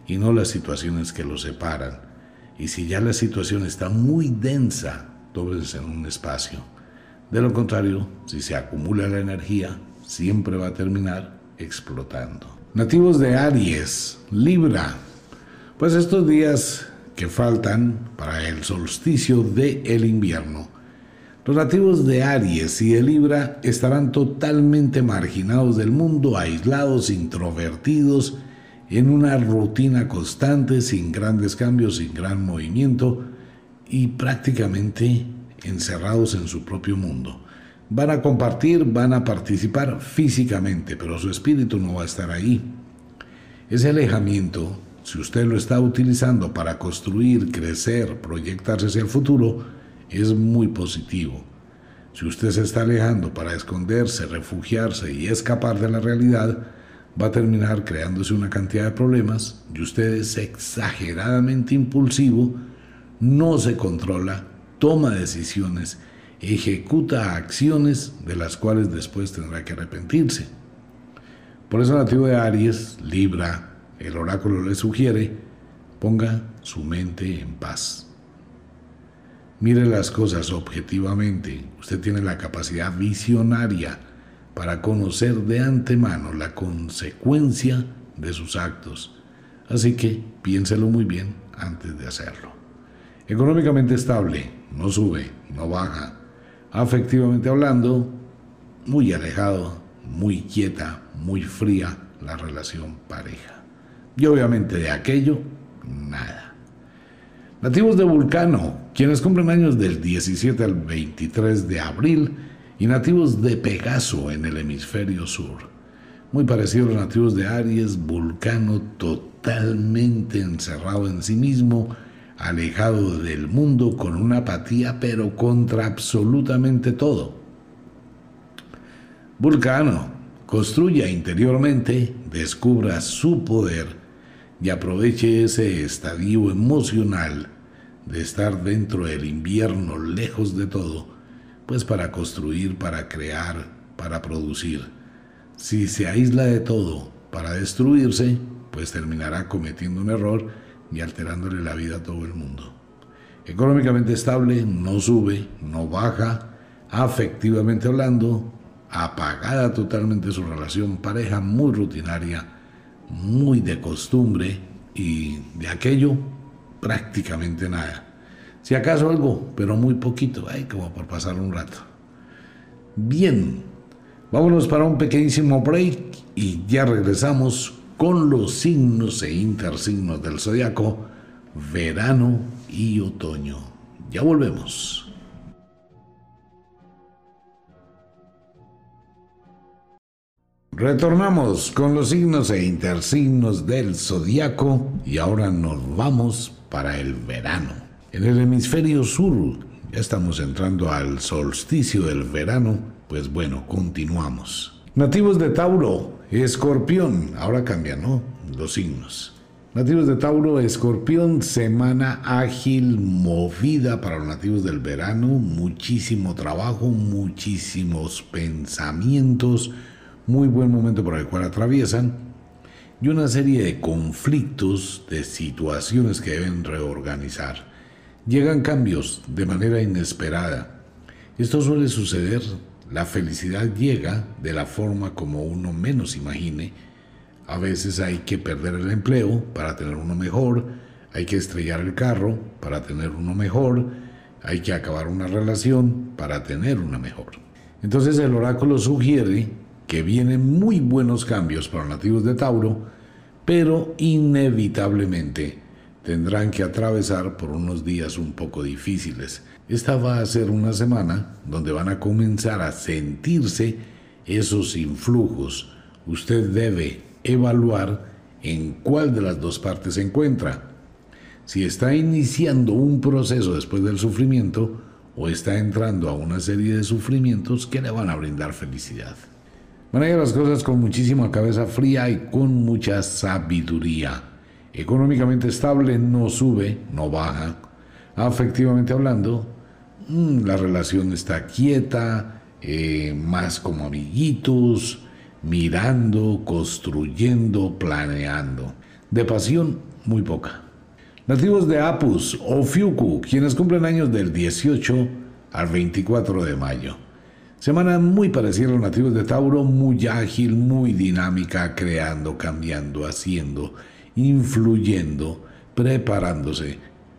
y no las situaciones que los separan. Y si ya la situación está muy densa, tómese en un espacio. De lo contrario, si se acumula la energía, siempre va a terminar explotando. Nativos de Aries, Libra, pues estos días que faltan para el solsticio de el invierno, los nativos de Aries y de Libra estarán totalmente marginados del mundo, aislados, introvertidos, en una rutina constante, sin grandes cambios, sin gran movimiento y prácticamente encerrados en su propio mundo. Van a compartir, van a participar físicamente, pero su espíritu no va a estar ahí. Ese alejamiento si usted lo está utilizando para construir, crecer, proyectarse hacia el futuro, es muy positivo. Si usted se está alejando para esconderse, refugiarse y escapar de la realidad, va a terminar creándose una cantidad de problemas y usted es exageradamente impulsivo, no se controla, toma decisiones, ejecuta acciones de las cuales después tendrá que arrepentirse. Por eso nativo de Aries, Libra, el oráculo le sugiere, ponga su mente en paz. Mire las cosas objetivamente. Usted tiene la capacidad visionaria para conocer de antemano la consecuencia de sus actos. Así que piénselo muy bien antes de hacerlo. Económicamente estable, no sube, no baja. Afectivamente hablando, muy alejado, muy quieta, muy fría la relación pareja. Y obviamente de aquello, nada. Nativos de Vulcano, quienes cumplen años del 17 al 23 de abril, y nativos de Pegaso en el hemisferio sur. Muy parecidos a los nativos de Aries, Vulcano totalmente encerrado en sí mismo, alejado del mundo con una apatía pero contra absolutamente todo. Vulcano, construya interiormente, descubra su poder y aproveche ese estadio emocional de estar dentro del invierno, lejos de todo, pues para construir, para crear, para producir. Si se aísla de todo para destruirse, pues terminará cometiendo un error y alterándole la vida a todo el mundo. Económicamente estable, no sube, no baja, afectivamente hablando, apagada totalmente su relación pareja, muy rutinaria, muy de costumbre y de aquello prácticamente nada. Si acaso algo, pero muy poquito, ay, como por pasar un rato. Bien, vámonos para un pequeñísimo break y ya regresamos con los signos e intersignos del zodiaco, verano y otoño. Ya volvemos. Retornamos con los signos e intersignos del zodiaco y ahora nos vamos para el verano. En el hemisferio sur ya estamos entrando al solsticio del verano, pues bueno, continuamos. Nativos de Tauro, Escorpión, ahora cambian, ¿no? Los signos. Nativos de Tauro, Escorpión, semana ágil, movida para los nativos del verano, muchísimo trabajo, muchísimos pensamientos, muy buen momento por el cual atraviesan y una serie de conflictos, de situaciones que deben reorganizar. Llegan cambios de manera inesperada. Esto suele suceder, la felicidad llega de la forma como uno menos imagine, a veces hay que perder el empleo para tener uno mejor, hay que estrellar el carro para tener uno mejor, hay que acabar una relación para tener una mejor. Entonces el oráculo sugiere que vienen muy buenos cambios para nativos de Tauro, pero inevitablemente tendrán que atravesar por unos días un poco difíciles. Esta va a ser una semana donde van a comenzar a sentirse esos influjos. Usted debe evaluar en cuál de las dos partes se encuentra. Si está iniciando un proceso después del sufrimiento o está entrando a una serie de sufrimientos que le van a brindar felicidad. Maneja las cosas con muchísima cabeza fría y con mucha sabiduría. Económicamente estable, no sube, no baja. Afectivamente hablando, mm, la relación está quieta, eh, más como amiguitos, mirando, construyendo, planeando. De pasión, muy poca. Nativos de Apus o Fiuku, quienes cumplen años del 18 al 24 de mayo. Semana muy parecida a los nativos de Tauro, muy ágil, muy dinámica, creando, cambiando, haciendo, influyendo, preparándose.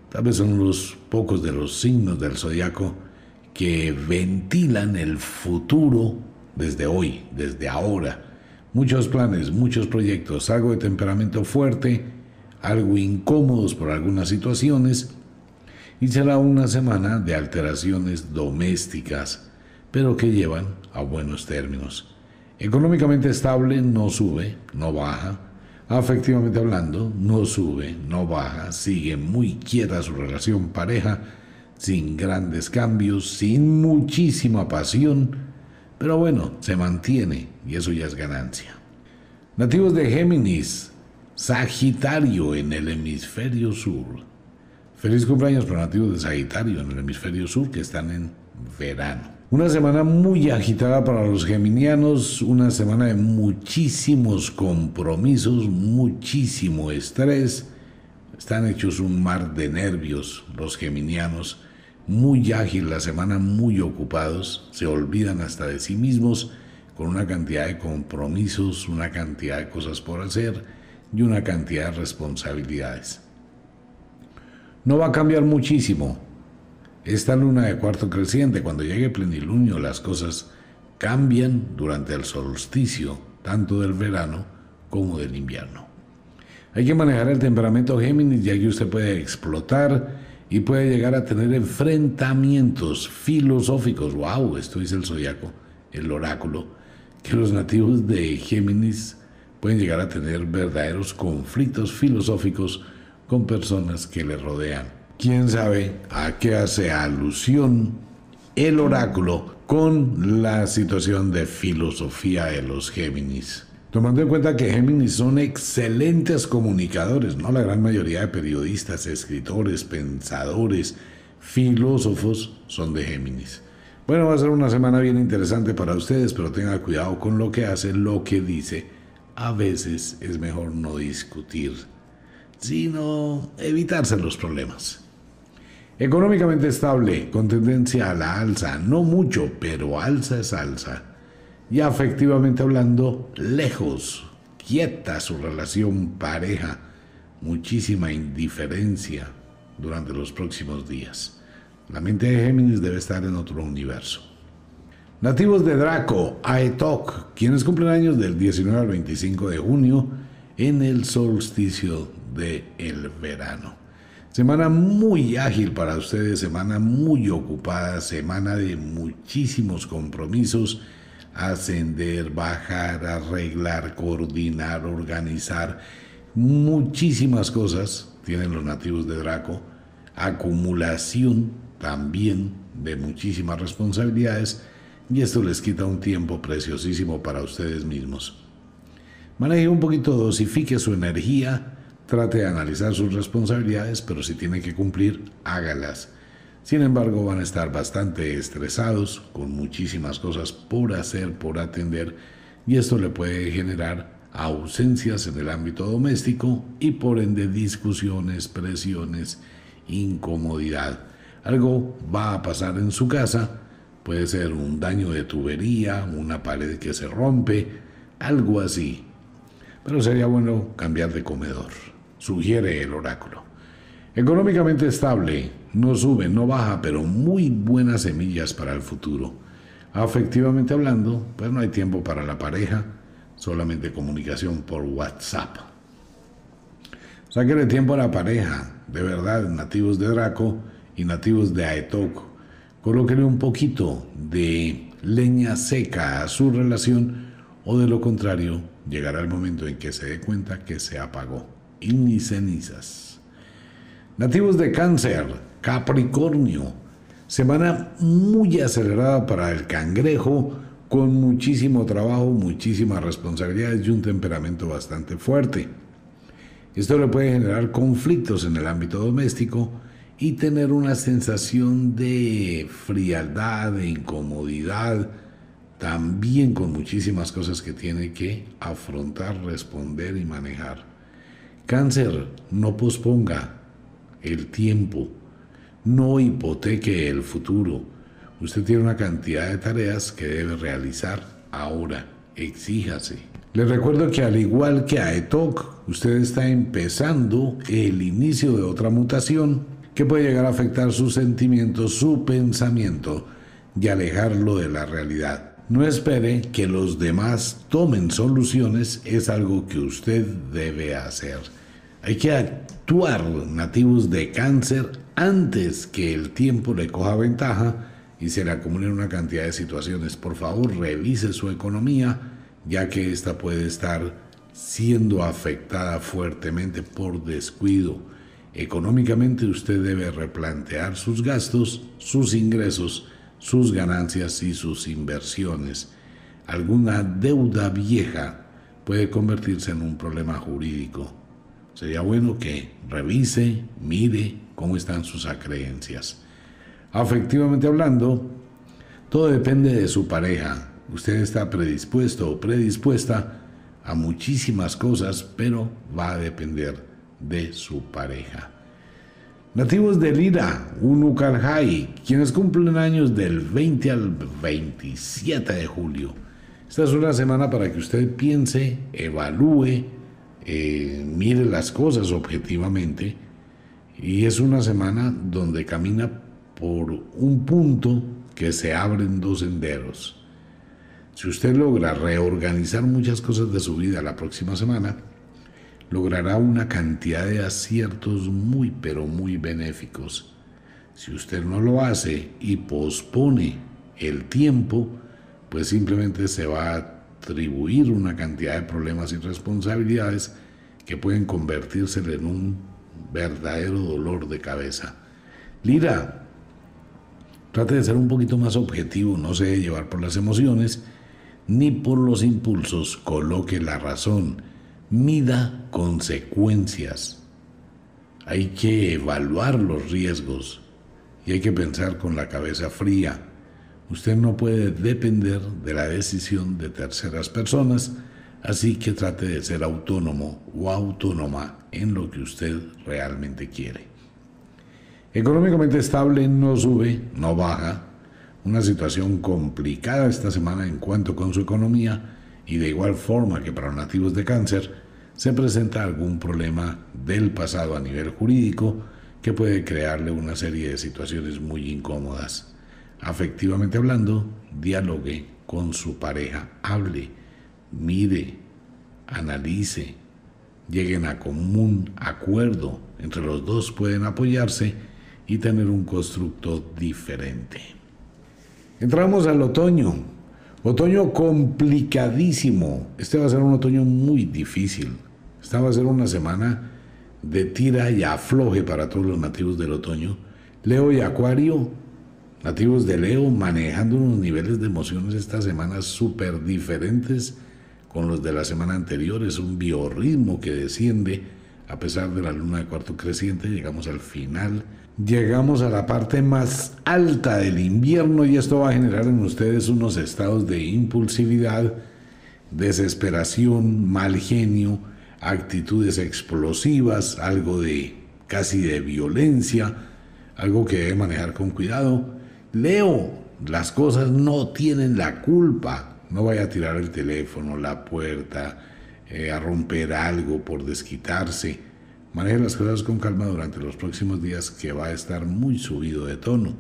Tal vez son los pocos de los signos del zodiaco que ventilan el futuro desde hoy, desde ahora. Muchos planes, muchos proyectos, algo de temperamento fuerte, algo incómodos por algunas situaciones, y será una semana de alteraciones domésticas, pero que llevan a buenos términos. Económicamente estable no sube, no baja. Afectivamente hablando, no sube, no baja. Sigue muy quieta su relación pareja, sin grandes cambios, sin muchísima pasión pero bueno, se mantiene y eso ya es ganancia. Nativos de Géminis, Sagitario en el hemisferio sur. Feliz cumpleaños para nativos de Sagitario en el hemisferio sur que están en verano. Una semana muy agitada para los geminianos, una semana de muchísimos compromisos, muchísimo estrés. Están hechos un mar de nervios los geminianos muy ágil la semana, muy ocupados, se olvidan hasta de sí mismos con una cantidad de compromisos, una cantidad de cosas por hacer y una cantidad de responsabilidades. No va a cambiar muchísimo. Esta luna de cuarto creciente, cuando llegue plenilunio, las cosas cambian durante el solsticio, tanto del verano como del invierno. Hay que manejar el temperamento Géminis, ya que usted puede explotar y puede llegar a tener enfrentamientos filosóficos. ¡Wow! Esto dice el zodiaco, el oráculo, que los nativos de Géminis pueden llegar a tener verdaderos conflictos filosóficos con personas que le rodean. ¿Quién sabe a qué hace alusión el oráculo con la situación de filosofía de los Géminis? Tomando en cuenta que Géminis son excelentes comunicadores, ¿no? La gran mayoría de periodistas, escritores, pensadores, filósofos son de Géminis. Bueno, va a ser una semana bien interesante para ustedes, pero tengan cuidado con lo que hace, lo que dice. A veces es mejor no discutir. sino evitarse los problemas. Económicamente estable, con tendencia a la alza, no mucho, pero alza es alza. Y afectivamente hablando, lejos, quieta su relación pareja, muchísima indiferencia durante los próximos días. La mente de Géminis debe estar en otro universo. Nativos de Draco, Aetok, quienes cumplen años del 19 al 25 de junio en el solsticio del el verano. Semana muy ágil para ustedes, semana muy ocupada, semana de muchísimos compromisos, ascender, bajar, arreglar, coordinar, organizar, muchísimas cosas tienen los nativos de Draco, acumulación también de muchísimas responsabilidades. Y esto les quita un tiempo preciosísimo para ustedes mismos. Maneje un poquito, dosifique su energía, trate de analizar sus responsabilidades, pero si tiene que cumplir, hágalas. Sin embargo, van a estar bastante estresados, con muchísimas cosas por hacer, por atender, y esto le puede generar ausencias en el ámbito doméstico y por ende discusiones, presiones, incomodidad. Algo va a pasar en su casa Puede ser un daño de tubería, una pared que se rompe, algo así. Pero sería bueno cambiar de comedor, sugiere el oráculo. Económicamente estable, no sube, no baja, pero muy buenas semillas para el futuro. Afectivamente hablando, pues no hay tiempo para la pareja, solamente comunicación por WhatsApp. Sáquele tiempo a la pareja, de verdad, nativos de Draco y nativos de Aetok colóquele un poquito de leña seca a su relación o de lo contrario llegará el momento en que se dé cuenta que se apagó y ni cenizas. Nativos de cáncer, Capricornio, semana muy acelerada para el cangrejo con muchísimo trabajo, muchísimas responsabilidades y un temperamento bastante fuerte. Esto le puede generar conflictos en el ámbito doméstico, y tener una sensación de frialdad, de incomodidad, también con muchísimas cosas que tiene que afrontar, responder y manejar. Cáncer, no posponga el tiempo, no hipoteque el futuro. Usted tiene una cantidad de tareas que debe realizar ahora. Exíjase. Le recuerdo que al igual que a ETOC, usted está empezando el inicio de otra mutación que puede llegar a afectar sus sentimientos, su pensamiento y alejarlo de la realidad. No espere que los demás tomen soluciones, es algo que usted debe hacer. Hay que actuar nativos de cáncer antes que el tiempo le coja ventaja y se le acumulen una cantidad de situaciones. Por favor, revise su economía, ya que esta puede estar siendo afectada fuertemente por descuido Económicamente usted debe replantear sus gastos, sus ingresos, sus ganancias y sus inversiones. Alguna deuda vieja puede convertirse en un problema jurídico. Sería bueno que revise, mire cómo están sus acreencias. Afectivamente hablando, todo depende de su pareja. Usted está predispuesto o predispuesta a muchísimas cosas, pero va a depender de su pareja. Nativos de Lira, Unucarjay, quienes cumplen años del 20 al 27 de julio. Esta es una semana para que usted piense, evalúe, eh, mire las cosas objetivamente. Y es una semana donde camina por un punto que se abren dos senderos. Si usted logra reorganizar muchas cosas de su vida la próxima semana, logrará una cantidad de aciertos muy pero muy benéficos. Si usted no lo hace y pospone el tiempo, pues simplemente se va a atribuir una cantidad de problemas y responsabilidades que pueden convertirse en un verdadero dolor de cabeza. Lira, trate de ser un poquito más objetivo, no se debe llevar por las emociones ni por los impulsos, coloque la razón mida consecuencias. Hay que evaluar los riesgos y hay que pensar con la cabeza fría. Usted no puede depender de la decisión de terceras personas Así que trate de ser autónomo o autónoma en lo que usted realmente quiere. Económicamente estable no sube, no baja. Una situación complicada esta semana en cuanto con su economía y de igual forma que para nativos de cáncer se presenta algún problema del pasado a nivel jurídico que puede crearle una serie de situaciones muy incómodas. Afectivamente hablando, dialogue con su pareja, hable, mire, analice, lleguen a común acuerdo. Entre los dos pueden apoyarse y tener un constructo diferente. Entramos al otoño. Otoño complicadísimo. Este va a ser un otoño muy difícil. Esta va a ser una semana de tira y afloje para todos los nativos del otoño. Leo y Acuario, nativos de Leo, manejando unos niveles de emociones esta semana súper diferentes con los de la semana anterior. Es un biorritmo que desciende a pesar de la luna de cuarto creciente. Llegamos al final. Llegamos a la parte más alta del invierno y esto va a generar en ustedes unos estados de impulsividad, desesperación, mal genio, actitudes explosivas, algo de casi de violencia, algo que debe manejar con cuidado. Leo, las cosas no tienen la culpa. No vaya a tirar el teléfono, la puerta, eh, a romper algo por desquitarse. Maneje las cosas con calma durante los próximos días que va a estar muy subido de tono.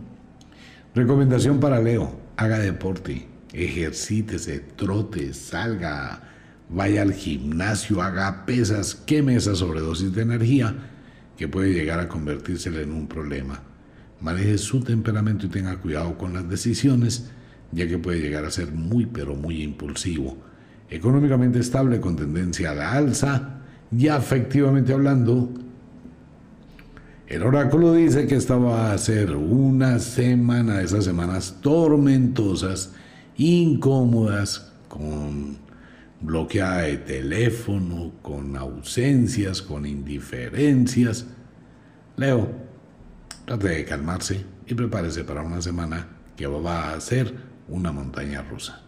Recomendación para Leo, haga deporte, ejercítese, trote, salga, vaya al gimnasio, haga pesas, queme esa sobredosis de energía que puede llegar a convertírsela en un problema. Maneje su temperamento y tenga cuidado con las decisiones, ya que puede llegar a ser muy pero muy impulsivo. Económicamente estable con tendencia a la alza, ya efectivamente hablando, el oráculo dice que esta va a ser una semana esas semanas tormentosas, incómodas, con bloqueada de teléfono, con ausencias, con indiferencias. Leo, trate de calmarse y prepárese para una semana que va a ser una montaña rusa.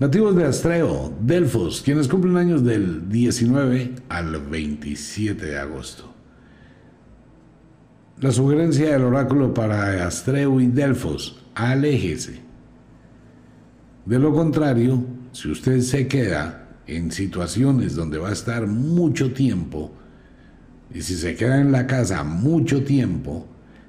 Nativos de Astreo, Delfos, quienes cumplen años del 19 al 27 de agosto. La sugerencia del oráculo para Astreo y Delfos, aléjese. De lo contrario, si usted se queda en situaciones donde va a estar mucho tiempo, y si se queda en la casa mucho tiempo,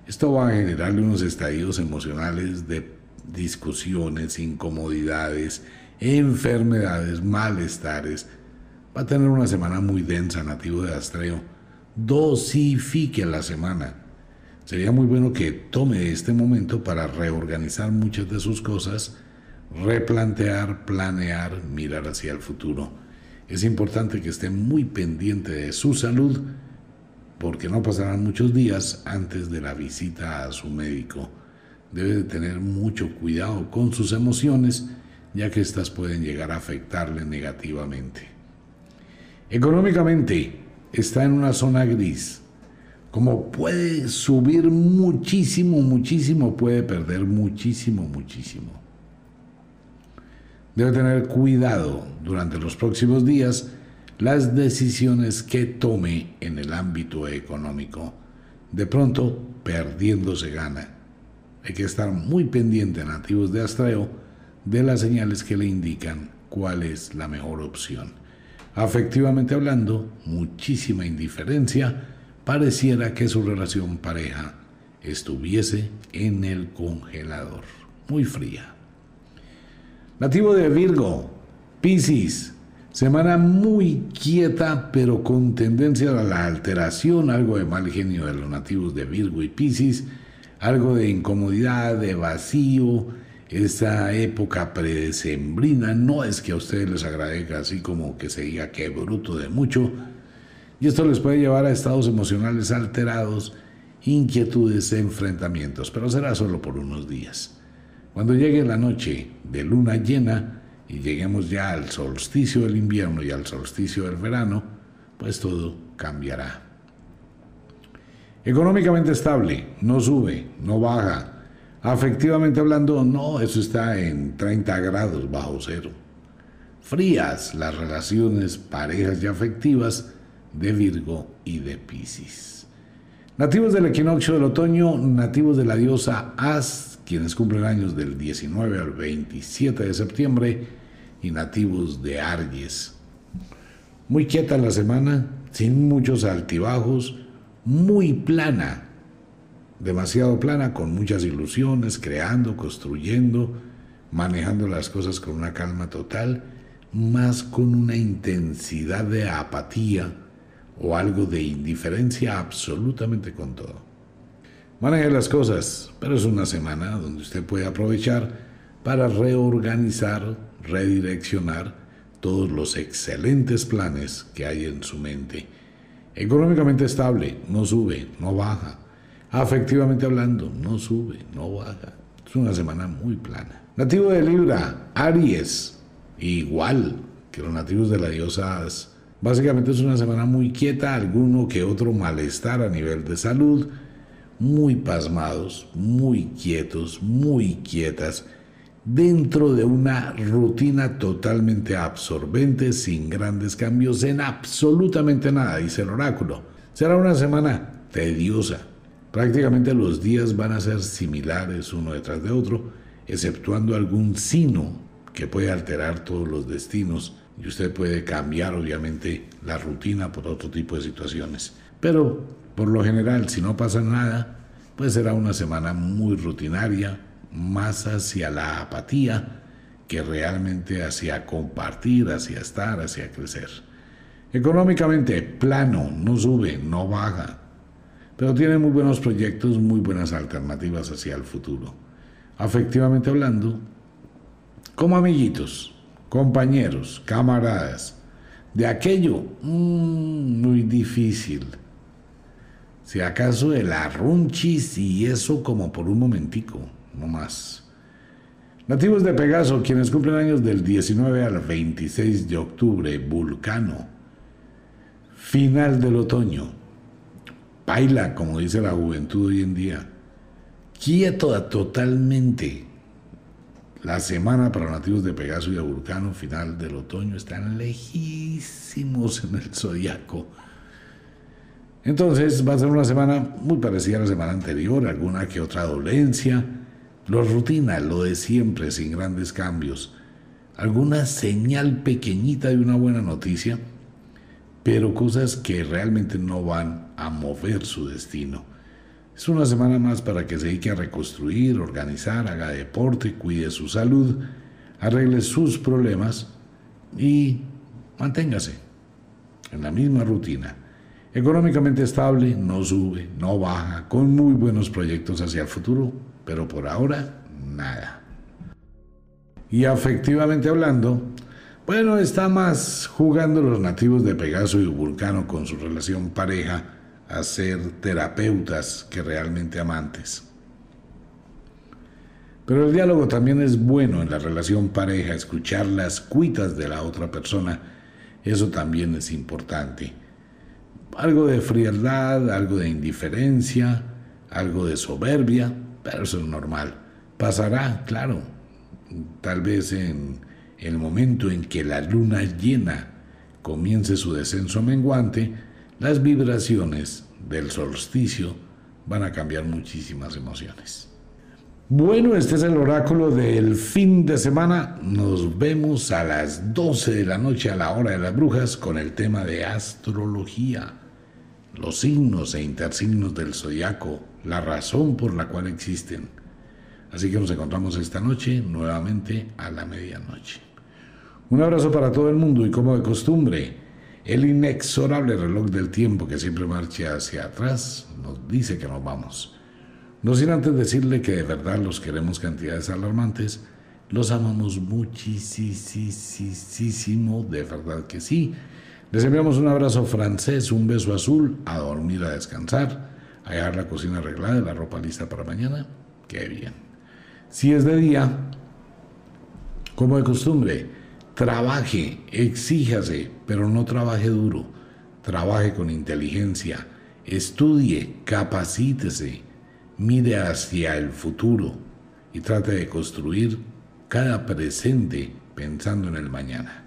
esto va a generarle unos estadios emocionales de discusiones, incomodidades, enfermedades, malestares. Va a tener una semana muy densa, nativo de Astreo. Dosifique la semana. Sería muy bueno que tome este momento para reorganizar muchas de sus cosas replantear, planear, mirar hacia el futuro. Es importante que esté muy pendiente de su salud porque no pasarán muchos días antes de la visita a su médico. Debe de tener mucho cuidado con sus emociones ya que éstas pueden llegar a afectarle negativamente. Económicamente está en una zona gris. Como puede subir muchísimo, muchísimo, puede perder muchísimo, muchísimo debe tener cuidado durante los próximos días las decisiones que tome en el ámbito económico. De pronto, perdiéndose gana. Hay que estar muy pendiente, nativos de Astreo, de las señales que le indican cuál es la mejor opción. Afectivamente hablando, muchísima indiferencia, pareciera que su relación pareja estuviese en el congelador, muy fría. Nativo de Virgo, Piscis, semana muy quieta pero con tendencia a la alteración, algo de mal genio de los nativos de Virgo y Piscis, algo de incomodidad, de vacío, esa época predecembrina, no es que a ustedes les agradezca así como que se diga que bruto de mucho, y esto les puede llevar a estados emocionales alterados, inquietudes, enfrentamientos, pero será solo por unos días. Cuando llegue la noche de luna llena y lleguemos ya al solsticio del invierno y al solsticio del verano, pues todo cambiará. Económicamente estable, no sube, no baja. Afectivamente hablando, no, eso está en 30 grados bajo cero. frías las relaciones parejas y afectivas de Virgo y de Piscis. Nativos del equinoccio del otoño, nativos de la diosa As, quienes cumplen años del 19 al 27 de septiembre, y nativos de Aries. Muy quieta la semana, sin muchos altibajos, muy plana, demasiado plana, con muchas ilusiones, creando, construyendo, manejando las cosas con una calma total, más con una intensidad de apatía o algo de indiferencia absolutamente con todo. Maneje las cosas, pero es una semana donde usted puede aprovechar para reorganizar, redireccionar todos los excelentes planes que hay en su mente. Económicamente estable, no sube, no baja. Afectivamente hablando, no sube, no baja. Es una semana muy plana. Nativo de Libra, Aries, igual que los nativos de la diosa Básicamente es una semana muy quieta, alguno que otro malestar a nivel de salud, muy pasmados, muy quietos, muy quietas, dentro de una rutina totalmente absorbente, sin grandes cambios en absolutamente nada, dice el oráculo. Será una semana tediosa. Prácticamente los días van a ser similares uno detrás de otro, exceptuando algún sino que puede alterar todos los destinos y usted puede cambiar obviamente la rutina por otro tipo de situaciones. Pero por lo general, si no pasa nada, pues será una semana muy rutinaria, más hacia la apatía que realmente hacia compartir, hacia estar, hacia crecer. Económicamente, plano, no sube, no baja, pero tiene muy buenos proyectos, muy buenas alternativas hacia el futuro. Afectivamente hablando, como amiguitos, compañeros, camaradas, de aquello mm, muy difícil. Si acaso el arrunchis y eso como por un momentico, no más. Nativos de Pegaso, quienes cumplen años del 19 al 26 de octubre, Vulcano. Final del otoño. Baila, como dice la juventud hoy en día. Quieto totalmente. La semana para nativos de Pegaso y de Vulcano, final del otoño, están lejísimos en el zodiaco. Entonces va a ser una semana muy parecida a la semana anterior, alguna que otra dolencia, lo rutina, lo de siempre, sin grandes cambios. Alguna señal pequeñita de una buena noticia, pero cosas que realmente no van a mover su destino. Es una semana más para que se dedique a reconstruir, organizar, haga deporte, cuide su salud, arregle sus problemas y manténgase en la misma rutina. Económicamente estable, no sube, no baja, con muy buenos proyectos hacia el futuro, pero por ahora nada. Y afectivamente hablando, bueno, está más jugando los nativos de Pegaso y Vulcano con su relación pareja a ser terapeutas que realmente amantes. Pero el diálogo también es bueno en la relación pareja, escuchar las cuitas de la otra persona, eso también es importante. Algo de frialdad, algo de indiferencia, algo de soberbia, pero eso es normal. Pasará, claro, tal vez en el momento en que la luna llena comience su descenso menguante, las vibraciones del solsticio van a cambiar muchísimas emociones. Bueno, este es el oráculo del fin de semana. Nos vemos a las 12 de la noche a la hora de las brujas con el tema de astrología, los signos e intersignos del zodiaco, la razón por la cual existen. Así que nos encontramos esta noche nuevamente a la medianoche. Un abrazo para todo el mundo y como de costumbre, el inexorable reloj del tiempo que siempre marcha hacia atrás nos dice que nos vamos. No sin antes decirle que de verdad los queremos cantidades alarmantes, los amamos muchísimo, de verdad que sí. Les enviamos un abrazo francés, un beso azul, a dormir, a descansar, a dejar la cocina arreglada, la ropa lista para mañana. Qué bien. Si es de día, como de costumbre, Trabaje, exíjase, pero no trabaje duro. Trabaje con inteligencia, estudie, capacítese, mire hacia el futuro y trate de construir cada presente pensando en el mañana.